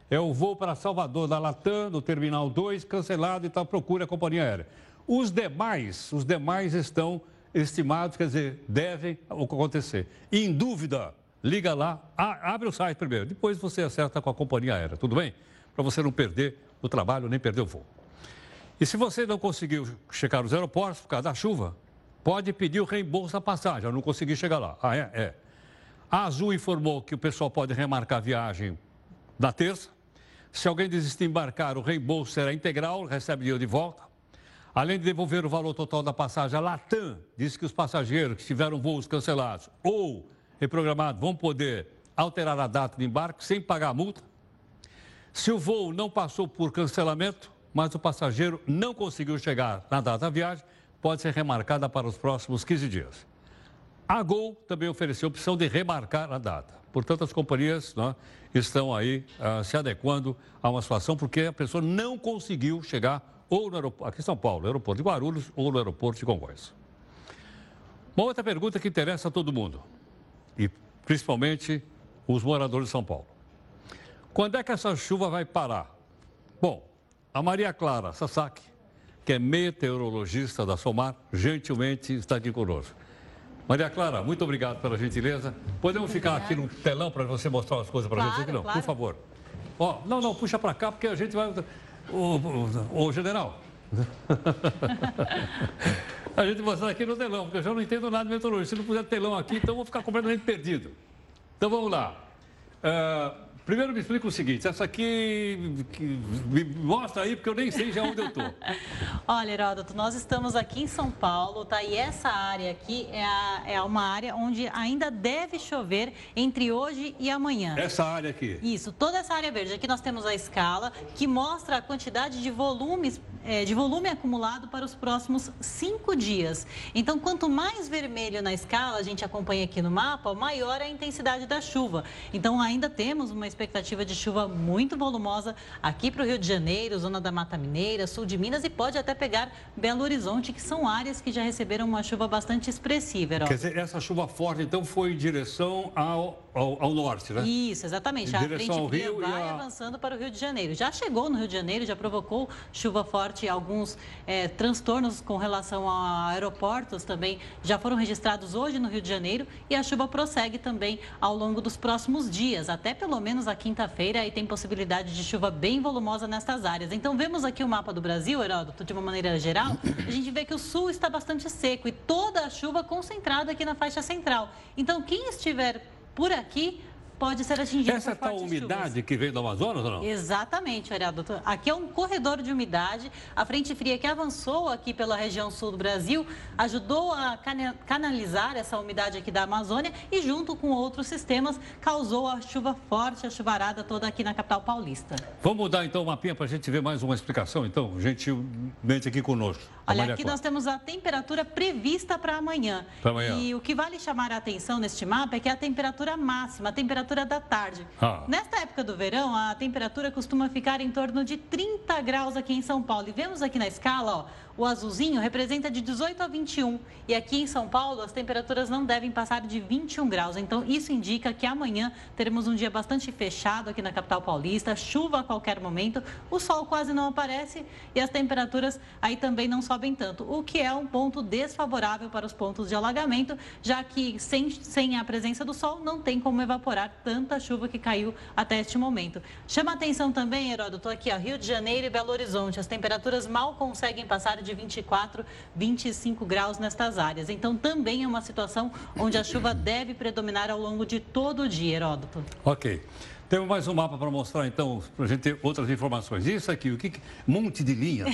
É o voo para Salvador da Latam, no Terminal 2, cancelado e está à procura a companhia aérea. Os demais, os demais estão estimados, quer dizer, devem acontecer. Em dúvida, liga lá, abre o site primeiro, depois você acerta com a companhia aérea, tudo bem? Para você não perder o trabalho nem perder o voo. E se você não conseguiu checar os aeroportos por causa da chuva, pode pedir o reembolso da passagem. Eu não consegui chegar lá. Ah, é? É. A Azul informou que o pessoal pode remarcar a viagem na terça. Se alguém desistir de embarcar, o reembolso será integral, recebe dinheiro de volta. Além de devolver o valor total da passagem, a Latam disse que os passageiros que tiveram voos cancelados ou reprogramados vão poder alterar a data de embarque sem pagar a multa. Se o voo não passou por cancelamento, mas o passageiro não conseguiu chegar na data da viagem, pode ser remarcada para os próximos 15 dias. A Gol também ofereceu a opção de remarcar a data. Portanto, as companhias né, estão aí uh, se adequando a uma situação porque a pessoa não conseguiu chegar ou no aeroporto, aqui em São Paulo, no aeroporto de Guarulhos ou no aeroporto de Congonhas. Uma outra pergunta que interessa a todo mundo, e principalmente os moradores de São Paulo. Quando é que essa chuva vai parar? Bom, a Maria Clara Sasaki que é meteorologista da SOMAR, gentilmente está aqui conosco. Maria Clara, muito obrigado pela gentileza. Podemos ficar aqui no telão para você mostrar as coisas para a claro, gente? Não, claro. por favor. Ó, não, não, puxa para cá, porque a gente vai. Ô, general. a gente mostrar aqui no telão, porque eu já não entendo nada de meteorologia. Se não puser telão aqui, então eu vou ficar completamente perdido. Então vamos lá. Uh, Primeiro me explica o seguinte, essa aqui me mostra aí, porque eu nem sei já onde eu estou. Olha, Heródoto, nós estamos aqui em São Paulo, tá? E essa área aqui é, a, é uma área onde ainda deve chover entre hoje e amanhã. Essa área aqui? Isso, toda essa área verde. Aqui nós temos a escala que mostra a quantidade de volumes, é, de volume acumulado para os próximos cinco dias. Então, quanto mais vermelho na escala, a gente acompanha aqui no mapa, maior a intensidade da chuva. Então, ainda temos uma expectativa de chuva muito volumosa aqui para o Rio de Janeiro, zona da Mata Mineira, sul de Minas e pode até pegar Belo Horizonte, que são áreas que já receberam uma chuva bastante expressiva. Quer dizer, essa chuva forte, então, foi em direção ao, ao, ao norte, né? Isso, exatamente. Em a frente Rio vai a... avançando para o Rio de Janeiro. Já chegou no Rio de Janeiro, já provocou chuva forte, alguns é, transtornos com relação a aeroportos também já foram registrados hoje no Rio de Janeiro e a chuva prossegue também ao longo dos próximos dias, até pelo menos menos a quinta-feira e tem possibilidade de chuva bem volumosa nestas áreas. Então, vemos aqui o mapa do Brasil, Heródoto, de uma maneira geral, a gente vê que o sul está bastante seco e toda a chuva concentrada aqui na faixa central. Então, quem estiver por aqui pode ser atingido Essa por tal umidade chuvas. que vem do Amazonas ou não? Exatamente, Ariador. Aqui é um corredor de umidade. A frente fria que avançou aqui pela região sul do Brasil ajudou a canalizar essa umidade aqui da Amazônia e, junto com outros sistemas, causou a chuva forte, a chuvarada toda aqui na capital paulista. Vamos mudar então o mapinha para a gente ver mais uma explicação, então, gentilmente aqui conosco. Olha, aqui nós temos a temperatura prevista para amanhã. Para amanhã. E o que vale chamar a atenção neste mapa é que é a temperatura máxima, a temperatura da tarde. Ah. Nesta época do verão, a temperatura costuma ficar em torno de 30 graus aqui em São Paulo. E vemos aqui na escala, ó, o azulzinho representa de 18 a 21. E aqui em São Paulo, as temperaturas não devem passar de 21 graus. Então, isso indica que amanhã teremos um dia bastante fechado aqui na capital paulista, chuva a qualquer momento, o sol quase não aparece e as temperaturas aí também não sobem tanto, o que é um ponto desfavorável para os pontos de alagamento, já que sem, sem a presença do sol não tem como evaporar tanta chuva que caiu até este momento. Chama atenção também, Heródoto, aqui, ó, Rio de Janeiro e Belo Horizonte. As temperaturas mal conseguem passar de 24, 25 graus nestas áreas. Então, também é uma situação onde a chuva deve predominar ao longo de todo o dia, Heródoto. Ok. Temos mais um mapa para mostrar, então, para a gente ter outras informações. Isso aqui, o que. Monte de linha.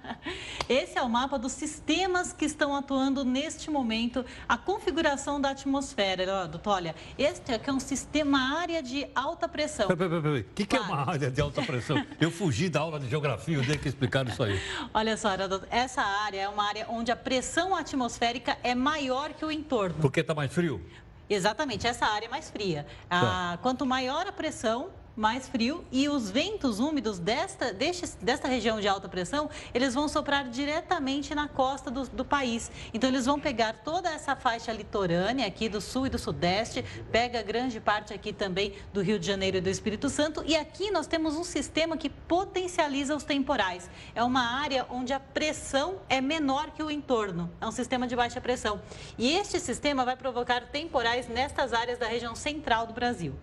Esse é o mapa dos sistemas que estão atuando neste momento, a configuração da atmosfera, Heródoto. Olha, este aqui é um sistema área de alta pressão. Peraí, peraí, peraí. O que, que é uma área de alta pressão? Eu fugi da aula de geografia, eu tenho que explicar isso aí. Olha só, Heródoto, essa área é uma área onde a pressão atmosférica é maior que o entorno. Porque está mais frio? Exatamente, essa área é mais fria. Tá. Ah, quanto maior a pressão, mais frio e os ventos úmidos desta, deste, desta região de alta pressão, eles vão soprar diretamente na costa do, do, país. Então, eles vão pegar toda essa faixa litorânea aqui do sul e do sudeste, pega grande parte aqui também do Rio de Janeiro e do Espírito Santo. E aqui nós temos um sistema que potencializa os temporais. É uma área onde a pressão é menor que o entorno. É um sistema de baixa pressão. E este sistema vai provocar temporais nestas áreas da região central do Brasil.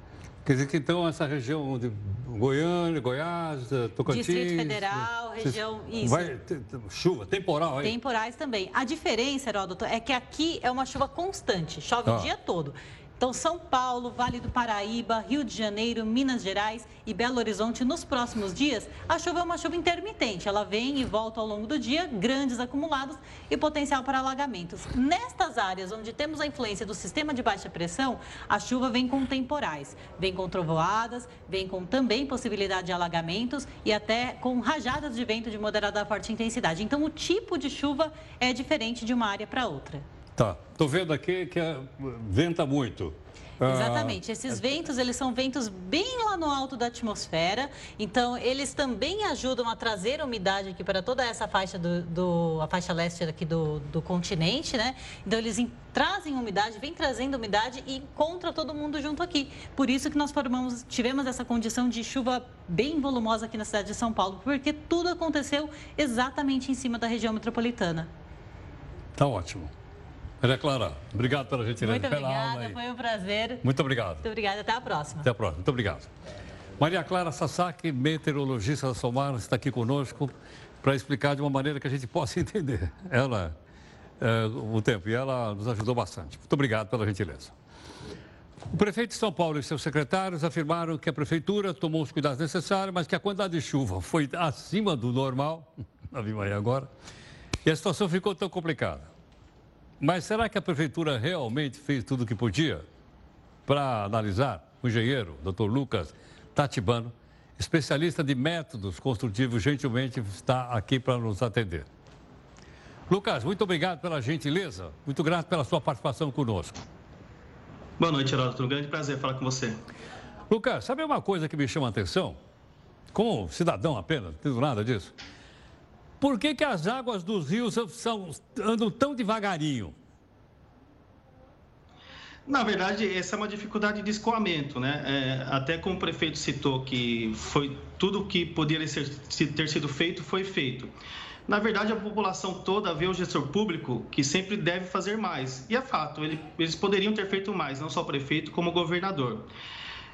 Quer dizer que então essa região de Goiânia, Goiás, eh, Tocantins... Distrito Federal, região... Isso. Vai, chuva, temporal aí? Temporais também. A diferença, Heródoto, é que aqui é uma chuva constante, chove ah. o dia todo. Então, São Paulo, Vale do Paraíba, Rio de Janeiro, Minas Gerais e Belo Horizonte, nos próximos dias, a chuva é uma chuva intermitente. Ela vem e volta ao longo do dia, grandes acumulados e potencial para alagamentos. Nestas áreas onde temos a influência do sistema de baixa pressão, a chuva vem com temporais, vem com trovoadas, vem com também possibilidade de alagamentos e até com rajadas de vento de moderada a forte intensidade. Então, o tipo de chuva é diferente de uma área para outra. Tá. Estou vendo aqui que é, venta muito. Ah, Exatamente. Esses ventos, eles são ventos bem lá no alto da atmosfera. Então, eles também ajudam a trazer umidade aqui para toda essa faixa do, do a faixa leste aqui do, do continente, né? Então, eles trazem umidade, vêm trazendo umidade e encontra todo mundo junto aqui. Por isso que nós formamos, tivemos essa condição de chuva bem volumosa aqui na cidade de São Paulo, porque tudo aconteceu exatamente em cima da região metropolitana. Tá ótimo. Maria Clara, obrigado pela gentileza. Muito obrigada, foi um prazer. Muito obrigado. Muito obrigada, até a próxima. Até a próxima, muito obrigado. Maria Clara Sasaki, meteorologista da Somar, está aqui conosco para explicar de uma maneira que a gente possa entender ela, é, o tempo, e ela nos ajudou bastante. Muito obrigado pela gentileza. O prefeito de São Paulo e seus secretários afirmaram que a prefeitura tomou os cuidados necessários, mas que a quantidade de chuva foi acima do normal, na Vimaria agora, e a situação ficou tão complicada. Mas será que a prefeitura realmente fez tudo o que podia? Para analisar, o engenheiro, Dr. Lucas Tatibano, especialista de métodos construtivos, gentilmente está aqui para nos atender. Lucas, muito obrigado pela gentileza, muito grato pela sua participação conosco. Boa noite, Heródoto. Um grande prazer falar com você. Lucas, sabe uma coisa que me chama a atenção? Como cidadão apenas, não tenho nada disso. Por que, que as águas dos rios são, andam tão devagarinho? Na verdade, essa é uma dificuldade de escoamento, né? É, até como o prefeito citou que foi tudo que poderia ser, ter sido feito foi feito. Na verdade, a população toda vê o gestor público que sempre deve fazer mais. E é fato, ele, eles poderiam ter feito mais, não só o prefeito, como o governador.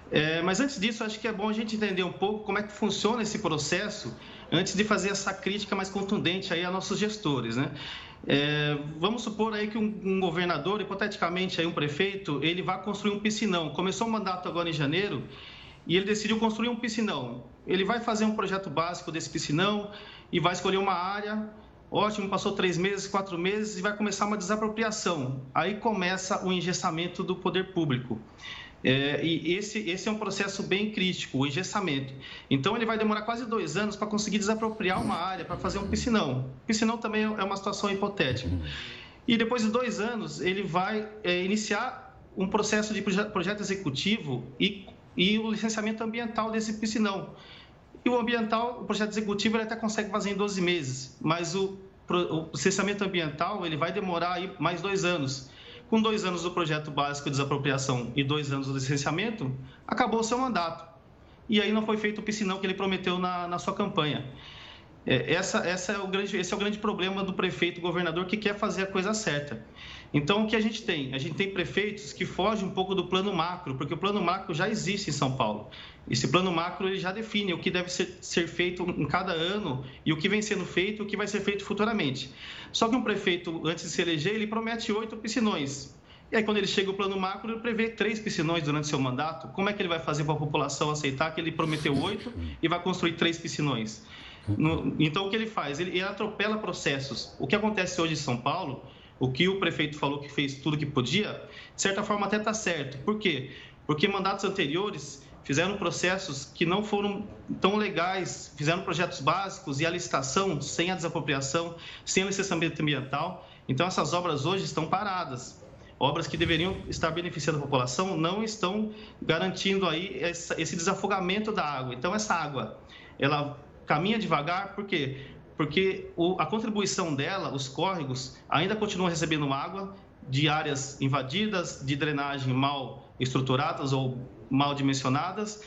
É, mas antes disso, acho que é bom a gente entender um pouco como é que funciona esse processo antes de fazer essa crítica mais contundente aí a nossos gestores, né? É, vamos supor aí que um, um, governador, hipoteticamente aí um prefeito, ele vai construir um piscinão. Começou o mandato agora em janeiro e ele decidiu construir um piscinão. Ele vai fazer um projeto básico desse piscinão e vai escolher uma área. Ótimo, passou três meses, quatro meses e vai começar uma desapropriação. Aí começa o engessamento do poder público. É, e esse, esse é um processo bem crítico, o engessamento. Então, ele vai demorar quase dois anos para conseguir desapropriar uma área, para fazer um piscinão. Piscinão também é uma situação hipotética. E depois de dois anos, ele vai é, iniciar um processo de projeto executivo e, e o licenciamento ambiental desse piscinão. E o ambiental, o projeto executivo, ele até consegue fazer em 12 meses, mas o, o licenciamento ambiental ele vai demorar aí mais dois anos. Com dois anos do projeto básico de desapropriação e dois anos do licenciamento, acabou o seu mandato. E aí não foi feito o piscinão que ele prometeu na, na sua campanha. É, essa, essa é o grande, esse é o grande problema do prefeito, governador, que quer fazer a coisa certa. Então, o que a gente tem? A gente tem prefeitos que fogem um pouco do plano macro, porque o plano macro já existe em São Paulo. Esse plano macro ele já define o que deve ser, ser feito em cada ano e o que vem sendo feito e o que vai ser feito futuramente. Só que um prefeito, antes de se eleger, ele promete oito piscinões. E aí, quando ele chega ao plano macro, ele prevê três piscinões durante seu mandato. Como é que ele vai fazer para a população aceitar que ele prometeu oito e vai construir três piscinões? No, então, o que ele faz? Ele, ele atropela processos. O que acontece hoje em São Paulo o que o prefeito falou que fez tudo que podia, de certa forma até está certo. Por quê? Porque mandatos anteriores fizeram processos que não foram tão legais, fizeram projetos básicos e a licitação sem a desapropriação, sem a licenciamento ambiental. Então, essas obras hoje estão paradas. Obras que deveriam estar beneficiando a população não estão garantindo aí esse desafogamento da água. Então, essa água, ela caminha devagar, por quê? Porque o, a contribuição dela, os córregos, ainda continuam recebendo água de áreas invadidas, de drenagem mal estruturadas ou mal dimensionadas,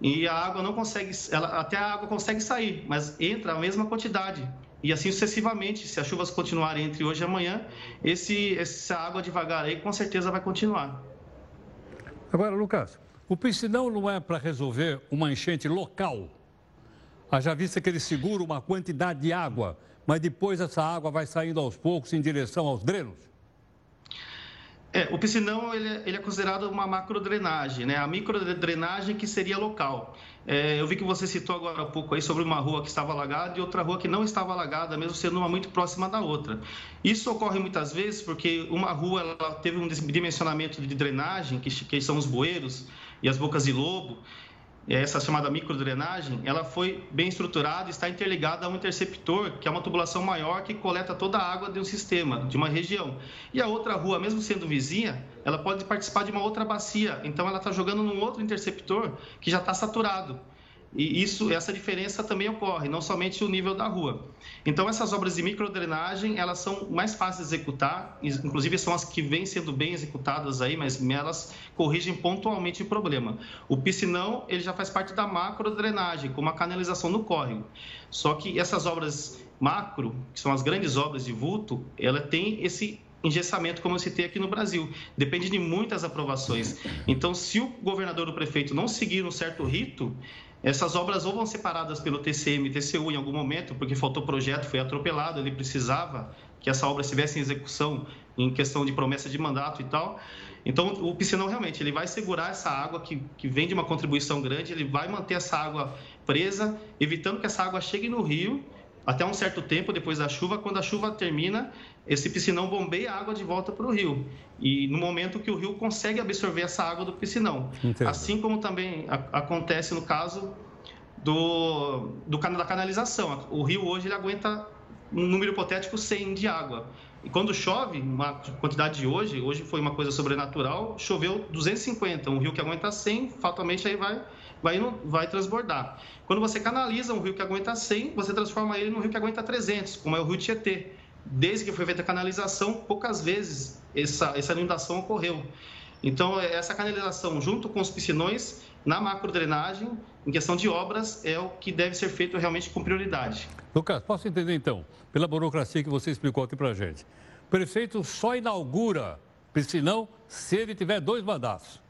e a água não consegue, ela, até a água consegue sair, mas entra a mesma quantidade. E assim sucessivamente, se as chuvas continuarem entre hoje e amanhã, esse, essa água devagar aí com certeza vai continuar. Agora, Lucas, o piscinão não é para resolver uma enchente local Haja vista que ele segura uma quantidade de água, mas depois essa água vai saindo aos poucos em direção aos drenos? É, o piscinão ele, é, ele é considerado uma macrodrenagem, né? A microdrenagem que seria local. É, eu vi que você citou agora há pouco aí sobre uma rua que estava alagada e outra rua que não estava alagada, mesmo sendo uma muito próxima da outra. Isso ocorre muitas vezes porque uma rua ela teve um dimensionamento de drenagem, que, que são os bueiros e as bocas de lobo, essa chamada microdrenagem, ela foi bem estruturada e está interligada a um interceptor, que é uma tubulação maior que coleta toda a água de um sistema, de uma região. E a outra rua, mesmo sendo vizinha, ela pode participar de uma outra bacia, então ela está jogando num outro interceptor que já está saturado. E isso, essa diferença também ocorre, não somente o nível da rua. Então, essas obras de microdrenagem, elas são mais fáceis de executar, inclusive são as que vêm sendo bem executadas aí, mas elas corrigem pontualmente o problema. O piscinão, ele já faz parte da macrodrenagem, com uma canalização no córrego. Só que essas obras macro, que são as grandes obras de vulto, ela tem esse engessamento, como eu citei aqui no Brasil. Depende de muitas aprovações. Então, se o governador ou o prefeito não seguir um certo rito, essas obras ou vão ser paradas pelo TCM e TCU em algum momento, porque faltou projeto, foi atropelado, ele precisava que essa obra estivesse em execução em questão de promessa de mandato e tal. Então, o piscinão realmente ele vai segurar essa água que, que vem de uma contribuição grande, ele vai manter essa água presa, evitando que essa água chegue no rio até um certo tempo depois da chuva. Quando a chuva termina, esse piscinão bombeia a água de volta para o rio. E no momento que o rio consegue absorver essa água do piscinão. Entendo. Assim como também a, acontece no caso do, do, da canalização. O rio hoje ele aguenta um número hipotético 100 de água. E quando chove, uma quantidade de hoje, hoje foi uma coisa sobrenatural, choveu 250. Um rio que aguenta 100, fatalmente aí vai, vai, vai transbordar. Quando você canaliza um rio que aguenta 100, você transforma ele num rio que aguenta 300, como é o rio Tietê desde que foi feita a canalização, poucas vezes essa, essa inundação ocorreu. Então, essa canalização, junto com os piscinões, na macrodrenagem, em questão de obras, é o que deve ser feito realmente com prioridade. Lucas, posso entender então, pela burocracia que você explicou aqui para a gente. O prefeito só inaugura piscinão se ele tiver dois mandatos.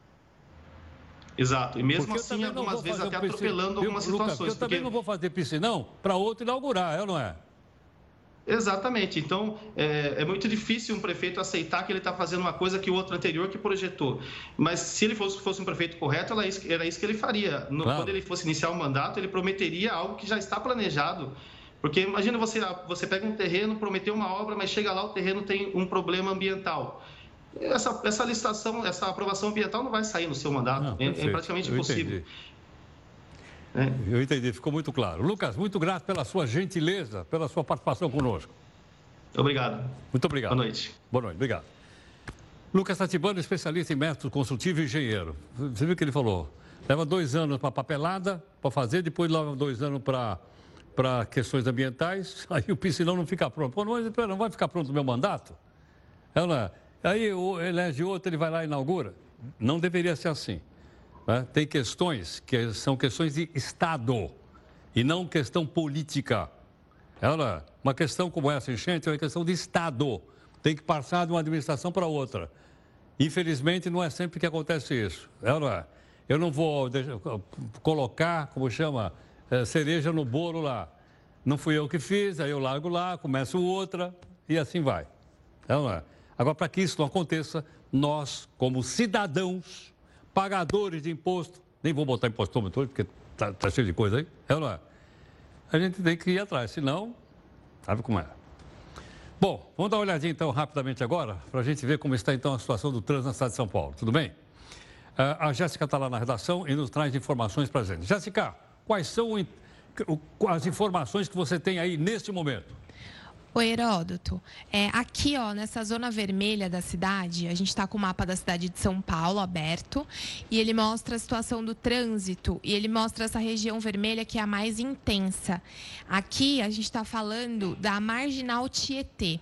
Exato, e mesmo assim, algumas vezes até atropelando algumas situações. eu porque... também não vou fazer piscinão para outro inaugurar, é ou não é? Exatamente. Então, é, é, muito difícil um prefeito aceitar que ele está fazendo uma coisa que o outro anterior que projetou. Mas se ele fosse, fosse um prefeito correto, era isso, era isso que ele faria. No, claro. Quando ele fosse iniciar o mandato, ele prometeria algo que já está planejado. Porque imagina você, você pega um terreno, prometeu uma obra, mas chega lá, o terreno tem um problema ambiental. Essa, essa licitação, essa aprovação ambiental não vai sair no seu mandato. Não, é, é, praticamente impossível. É. Eu entendi, ficou muito claro. Lucas, muito grato pela sua gentileza, pela sua participação conosco. Obrigado. Muito obrigado. Boa noite. Boa noite, obrigado. Lucas Tatibano, especialista em método consultivo e engenheiro. Você viu o que ele falou? Leva dois anos para papelada, para fazer, depois leva dois anos para para questões ambientais, aí o piscinão não fica pronto. Pô, não, não vai ficar pronto o meu mandato? Ela, aí elege outro, ele vai lá e inaugura. Não deveria ser assim. Né? Tem questões que são questões de Estado e não questão política. Ela, uma questão como essa enchente é uma questão de Estado. Tem que passar de uma administração para outra. Infelizmente, não é sempre que acontece isso. Ela, eu não vou colocar, como chama, é, cereja no bolo lá. Não fui eu que fiz, aí eu largo lá, começo outra e assim vai. Ela, agora, para que isso não aconteça, nós, como cidadãos, pagadores de imposto, nem vou botar impostômetro hoje, porque está tá cheio de coisa aí, é ou não é? A gente tem que ir atrás, senão, sabe como é. Bom, vamos dar uma olhadinha então rapidamente agora, para a gente ver como está então a situação do trânsito na cidade de São Paulo, tudo bem? Uh, a Jéssica está lá na redação e nos traz informações para a gente. Jéssica, quais são as informações que você tem aí neste momento? O Heródoto, é, aqui ó, nessa zona vermelha da cidade, a gente está com o mapa da cidade de São Paulo aberto e ele mostra a situação do trânsito e ele mostra essa região vermelha que é a mais intensa. Aqui a gente está falando da marginal Tietê.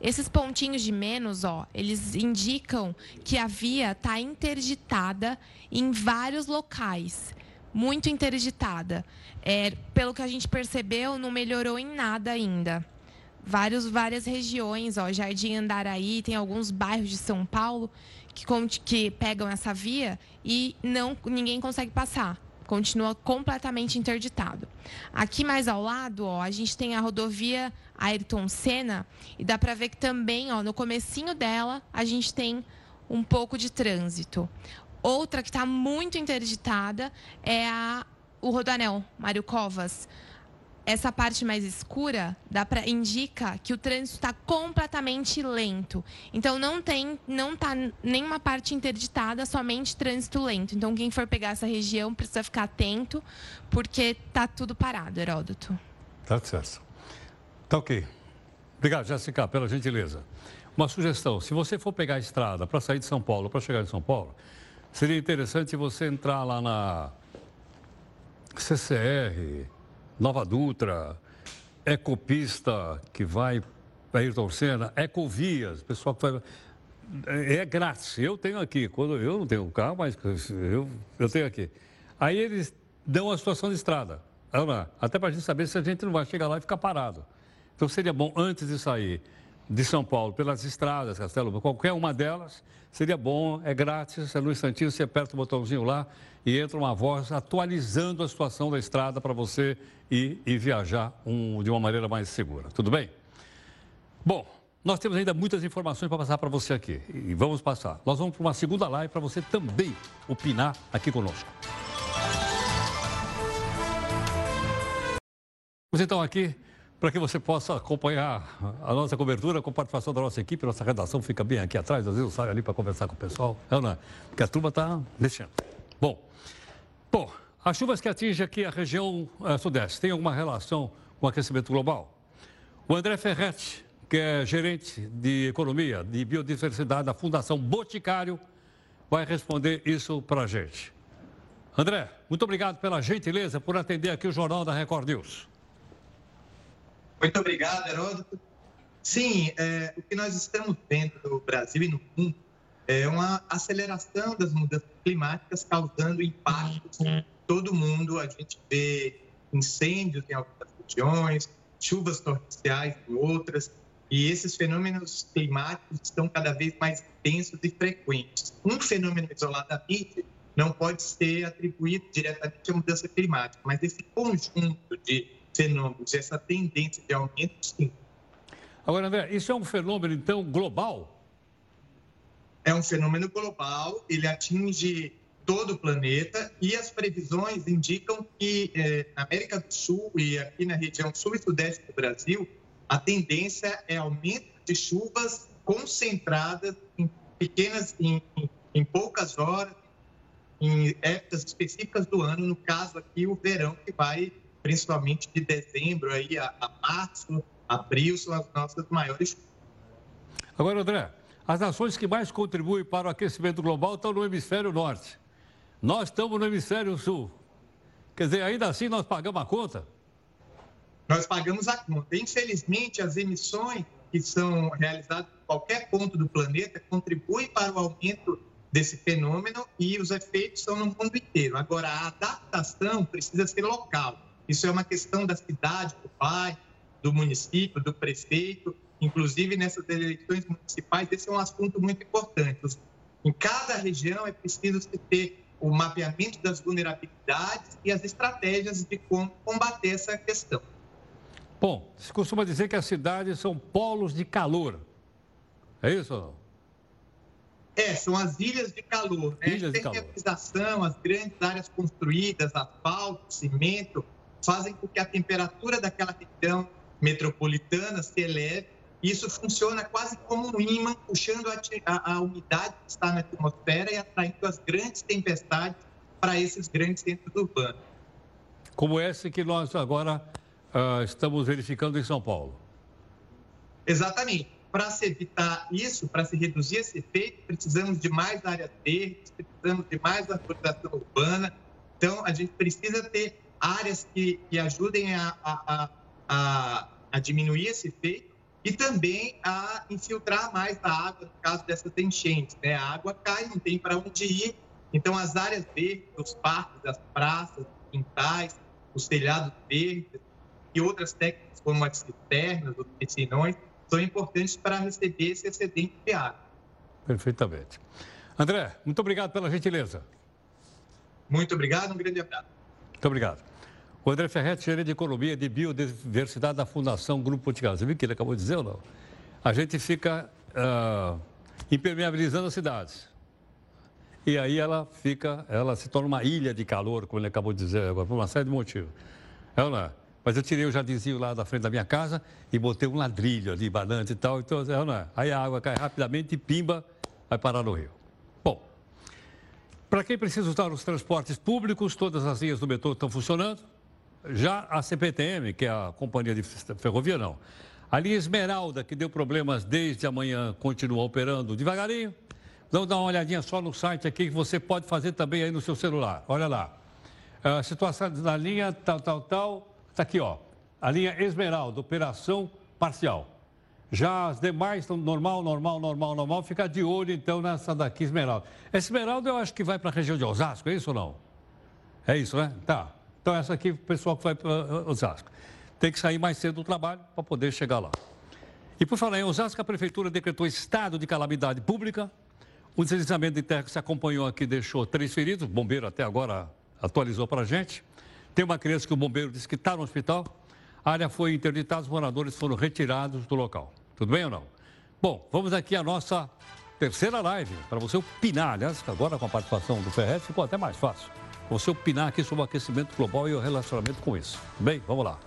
Esses pontinhos de menos, ó, eles indicam que a via está interditada em vários locais, muito interditada. É, pelo que a gente percebeu, não melhorou em nada ainda vários, várias regiões, ó, Jardim Andaraí, tem alguns bairros de São Paulo que, que pegam essa via e não ninguém consegue passar. Continua completamente interditado. Aqui mais ao lado, ó, a gente tem a rodovia Ayrton Senna e dá para ver que também, ó, no comecinho dela, a gente tem um pouco de trânsito. Outra que está muito interditada é a, o Rodanel, Mário Covas essa parte mais escura dá para indica que o trânsito está completamente lento. Então não tem, não tá nenhuma parte interditada, somente trânsito lento. Então quem for pegar essa região precisa ficar atento, porque tá tudo parado, Heródoto. Tá certo. Tá ok. Obrigado, Jéssica, pela gentileza. Uma sugestão: se você for pegar a estrada para sair de São Paulo, para chegar em São Paulo, seria interessante você entrar lá na CCR Nova Dutra, Ecopista, que vai para Ayrton Senna, Ecovias, pessoal que vai... É, é grátis. Eu tenho aqui. Quando eu não tenho carro, mas eu, eu tenho aqui. Aí eles dão a situação de estrada. Até para a gente saber se a gente não vai chegar lá e ficar parado. Então seria bom, antes de sair de São Paulo, pelas estradas, Castelo, qualquer uma delas, seria bom, é grátis, é no instantinho, você aperta o botãozinho lá e entra uma voz atualizando a situação da estrada para você ir e viajar um, de uma maneira mais segura. Tudo bem? Bom, nós temos ainda muitas informações para passar para você aqui e vamos passar. Nós vamos para uma segunda live para você também opinar aqui conosco. Vocês estão aqui para que você possa acompanhar a nossa cobertura com participação da nossa equipe. Nossa redação fica bem aqui atrás, às vezes eu saio ali para conversar com o pessoal, é, não é? porque a turma está mexendo. Bom, bom, as chuvas que atingem aqui a região uh, sudeste têm alguma relação com o aquecimento global? O André Ferretti, que é gerente de economia de biodiversidade da Fundação Boticário, vai responder isso para a gente. André, muito obrigado pela gentileza por atender aqui o Jornal da Record News. Muito obrigado, Heródoto. Sim, é, o que nós estamos vendo no Brasil e no mundo é uma aceleração das mudanças climáticas causando impactos todo mundo. A gente vê incêndios em algumas regiões, chuvas torrenciais em outras, e esses fenômenos climáticos estão cada vez mais intensos e frequentes. Um fenômeno isoladamente não pode ser atribuído diretamente à mudança climática, mas esse conjunto de fenômenos, essa tendência de aumento, sim, Agora, André, isso é um fenômeno, então, global? É um fenômeno global, ele atinge todo o planeta e as previsões indicam que eh, na América do Sul e aqui na região sul e sudeste do Brasil, a tendência é aumento de chuvas concentradas em pequenas, em, em poucas horas, em épocas específicas do ano, no caso aqui o verão, que vai principalmente de dezembro aí a, a março, abril, são as nossas maiores. Agora, André, as nações que mais contribuem para o aquecimento global estão no hemisfério norte. Nós estamos no hemisfério sul. Quer dizer, ainda assim nós pagamos a conta? Nós pagamos a conta. Infelizmente, as emissões que são realizadas em qualquer ponto do planeta contribuem para o aumento desse fenômeno e os efeitos são no mundo inteiro. Agora, a adaptação precisa ser local. Isso é uma questão da cidade, do bairro, do município, do prefeito. Inclusive, nessas eleições municipais, esse é um assunto muito importante. Em cada região é preciso se ter o mapeamento das vulnerabilidades e as estratégias de como combater essa questão. Bom, se costuma dizer que as cidades são polos de calor. É isso ou não? É, são as ilhas de calor. Né? Ilhas de calor. As grandes áreas construídas, asfalto, cimento, fazem com que a temperatura daquela região metropolitana se eleve. Isso funciona quase como um imã, puxando a, a, a umidade que está na atmosfera e atraindo as grandes tempestades para esses grandes centros urbanos. Como esse que nós agora uh, estamos verificando em São Paulo. Exatamente. Para se evitar isso, para se reduzir esse efeito, precisamos de mais áreas verdes, precisamos de mais arborização urbana. Então, a gente precisa ter áreas que, que ajudem a, a, a, a diminuir esse efeito e também a infiltrar mais a água no caso dessas enchentes. Né? A água cai, não tem para onde ir. Então, as áreas verdes, os parques, as praças, os quintais, os telhados verdes e outras técnicas como as cisternas, os piscinões, são importantes para receber esse excedente de água. Perfeitamente. André, muito obrigado pela gentileza. Muito obrigado, um grande abraço. Muito obrigado. O André Ferretti, gerente de Economia de Biodiversidade da Fundação Grupo Potigal. Você viu o que ele acabou de dizer ou não? A gente fica uh, impermeabilizando as cidades. E aí ela fica, ela se torna uma ilha de calor, como ele acabou de dizer agora, por uma série de motivos. É ou não é? Mas eu tirei o jardinzinho lá da frente da minha casa e botei um ladrilho ali, banante e tal. Então, é ou não é? Aí a água cai rapidamente e pimba, vai parar no rio. Bom, para quem precisa usar os transportes públicos, todas as linhas do metrô estão funcionando. Já a CPTM, que é a companhia de ferrovia, não. A linha Esmeralda, que deu problemas desde amanhã, continua operando devagarinho. Vamos dar uma olhadinha só no site aqui que você pode fazer também aí no seu celular. Olha lá. A situação da linha tal, tal, tal. Está aqui, ó. A linha Esmeralda, operação parcial. Já as demais estão normal, normal, normal, normal. Fica de olho, então, nessa daqui, Esmeralda. Esmeralda eu acho que vai para a região de Osasco, é isso ou não? É isso, né? Tá. Então, essa aqui, o pessoal que vai para Osasco. Tem que sair mais cedo do trabalho para poder chegar lá. E por falar em Osasco, a Prefeitura decretou estado de calamidade pública. O deslizamento de terra que se acompanhou aqui deixou três feridos. O bombeiro até agora atualizou para a gente. Tem uma criança que o bombeiro disse que está no hospital. A área foi interditada, os moradores foram retirados do local. Tudo bem ou não? Bom, vamos aqui à nossa terceira live, para você opinar. Aliás, agora com a participação do Ferret ficou até mais fácil você opinar aqui sobre o aquecimento global e o relacionamento com isso. Bem, vamos lá.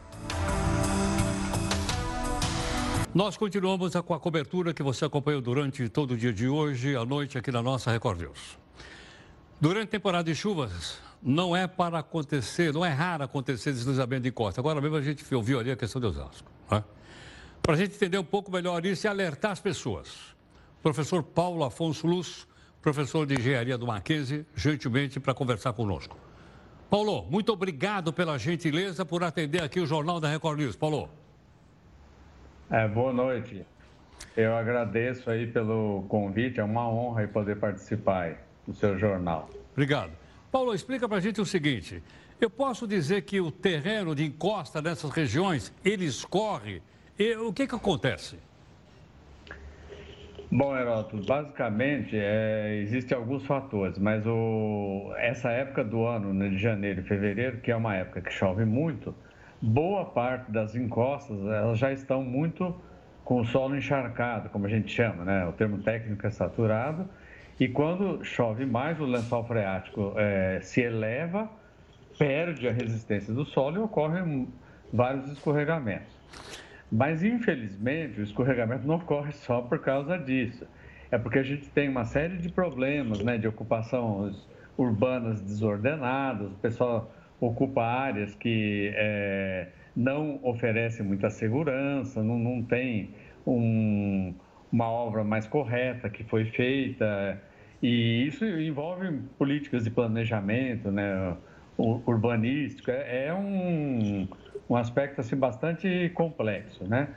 Nós continuamos com a cobertura que você acompanhou durante todo o dia de hoje, à noite, aqui na nossa Record News. Durante a temporada de chuvas, não é para acontecer, não é raro acontecer deslizamento de costa. Agora mesmo a gente ouviu ali a questão de Osasco. Né? Para a gente entender um pouco melhor isso e alertar as pessoas. O professor Paulo Afonso Luz professor de engenharia do Mackenzie, gentilmente para conversar conosco. Paulo, muito obrigado pela gentileza por atender aqui o Jornal da Record News. Paulo. É, boa noite. Eu agradeço aí pelo convite, é uma honra poder participar do seu jornal. Obrigado. Paulo, explica para a gente o seguinte, eu posso dizer que o terreno de encosta nessas regiões, ele escorre, e o que que acontece? Bom, Heroto, basicamente é, existem alguns fatores, mas o, essa época do ano, né, de janeiro e fevereiro, que é uma época que chove muito, boa parte das encostas elas já estão muito com o solo encharcado, como a gente chama, né? O termo técnico é saturado. E quando chove mais, o lençol freático é, se eleva, perde a resistência do solo e ocorrem vários escorregamentos. Mas, infelizmente, o escorregamento não ocorre só por causa disso. É porque a gente tem uma série de problemas né, de ocupações urbanas desordenadas, o pessoal ocupa áreas que é, não oferecem muita segurança, não, não tem um, uma obra mais correta que foi feita. E isso envolve políticas de planejamento, né, urbanístico. É, é um, um aspecto assim, bastante complexo, né?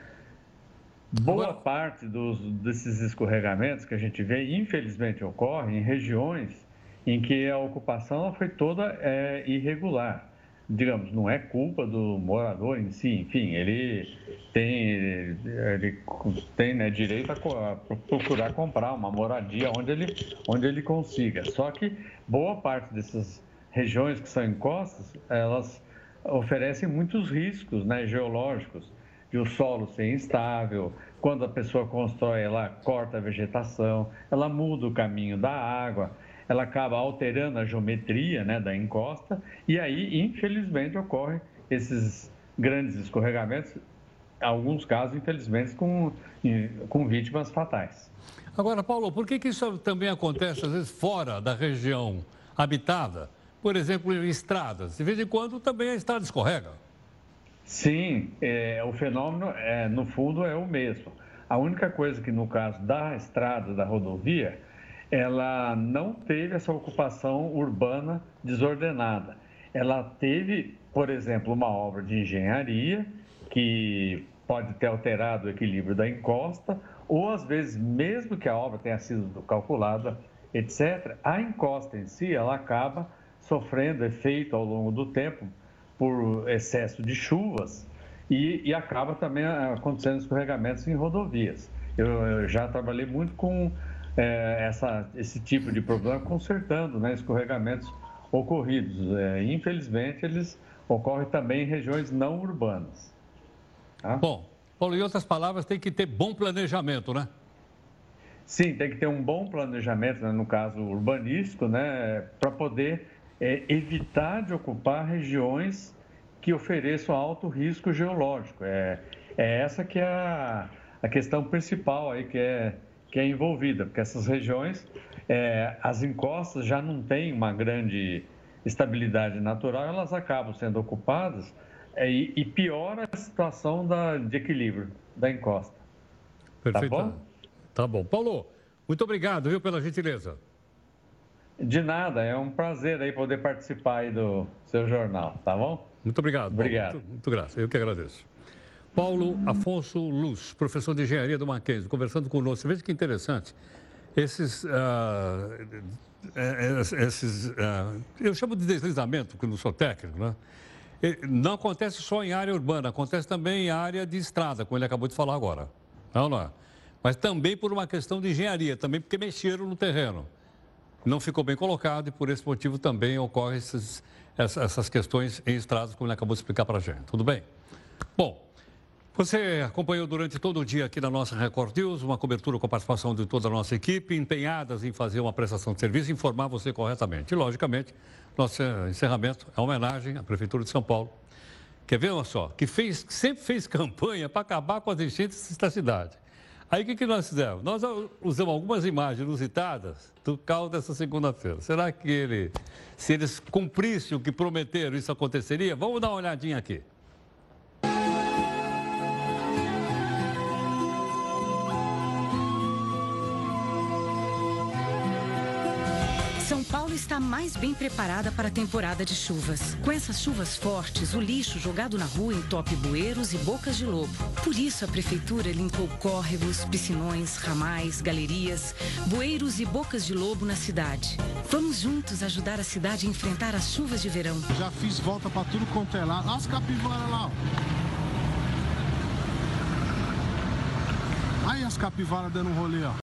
Boa parte dos, desses escorregamentos que a gente vê, infelizmente, ocorrem em regiões em que a ocupação foi toda é, irregular. Digamos, não é culpa do morador em si, enfim, ele tem, ele tem né, direito a, a, procurar comprar uma moradia onde ele, onde ele consiga. Só que boa parte dessas regiões que são encostas, elas oferecem muitos riscos né, geológicos, de o solo ser instável, quando a pessoa constrói, ela corta a vegetação, ela muda o caminho da água, ela acaba alterando a geometria né, da encosta, e aí, infelizmente, ocorrem esses grandes escorregamentos, alguns casos, infelizmente, com, com vítimas fatais. Agora, Paulo, por que, que isso também acontece, às vezes, fora da região habitada? Por exemplo, em estradas. De vez em quando também a estrada escorrega. Sim, é, o fenômeno, é, no fundo, é o mesmo. A única coisa que, no caso da estrada, da rodovia, ela não teve essa ocupação urbana desordenada. Ela teve, por exemplo, uma obra de engenharia que pode ter alterado o equilíbrio da encosta, ou às vezes, mesmo que a obra tenha sido calculada, etc., a encosta em si ela acaba sofrendo efeito ao longo do tempo por excesso de chuvas e, e acaba também acontecendo escorregamentos em rodovias. Eu, eu já trabalhei muito com é, essa, esse tipo de problema, consertando né, escorregamentos ocorridos. É, infelizmente, eles ocorrem também em regiões não urbanas. Tá? Bom, Paulo, em outras palavras, tem que ter bom planejamento, né? Sim, tem que ter um bom planejamento, né, no caso urbanístico, né, para poder é, evitar de ocupar regiões que ofereçam alto risco geológico. É, é essa que é a, a questão principal aí que é, que é envolvida, porque essas regiões, é, as encostas já não têm uma grande estabilidade natural, elas acabam sendo ocupadas é, e, e, piora a situação da, de equilíbrio da encosta. Perfeito. Tá bom? Tá bom. Paulo, muito obrigado, viu, pela gentileza. De nada, é um prazer aí poder participar aí do seu jornal, tá bom? Muito obrigado. Obrigado. Muito, muito graças, eu que agradeço. Paulo Afonso Luz, professor de engenharia do Mackenzie, conversando conosco. Veja que interessante. Esses, uh, esses uh, eu chamo de deslizamento, porque não sou técnico, né? Não acontece só em área urbana, acontece também em área de estrada, como ele acabou de falar agora. Não, não é? Mas também por uma questão de engenharia, também porque mexeram no terreno não ficou bem colocado e por esse motivo também ocorrem esses, essas questões em estradas, como ele acabou de explicar para a gente. Tudo bem? Bom, você acompanhou durante todo o dia aqui na nossa Record News, uma cobertura com a participação de toda a nossa equipe, empenhadas em fazer uma prestação de serviço e informar você corretamente. E, logicamente, nosso encerramento é homenagem à Prefeitura de São Paulo. Quer ver, olha só, que fez, sempre fez campanha para acabar com as enchentes da cidade. Aí o que, que nós fizemos? Nós usamos algumas imagens inusitadas do caos dessa segunda-feira. Será que ele, se eles cumprissem o que prometeram, isso aconteceria? Vamos dar uma olhadinha aqui. Está mais bem preparada para a temporada de chuvas. Com essas chuvas fortes, o lixo jogado na rua entope bueiros e bocas de lobo. Por isso, a prefeitura limpou córregos, piscinões, ramais, galerias, bueiros e bocas de lobo na cidade. Vamos juntos ajudar a cidade a enfrentar as chuvas de verão. Já fiz volta para tudo quanto é lá. Olha as capivaras lá. Aí as capivaras dando um rolê, ó.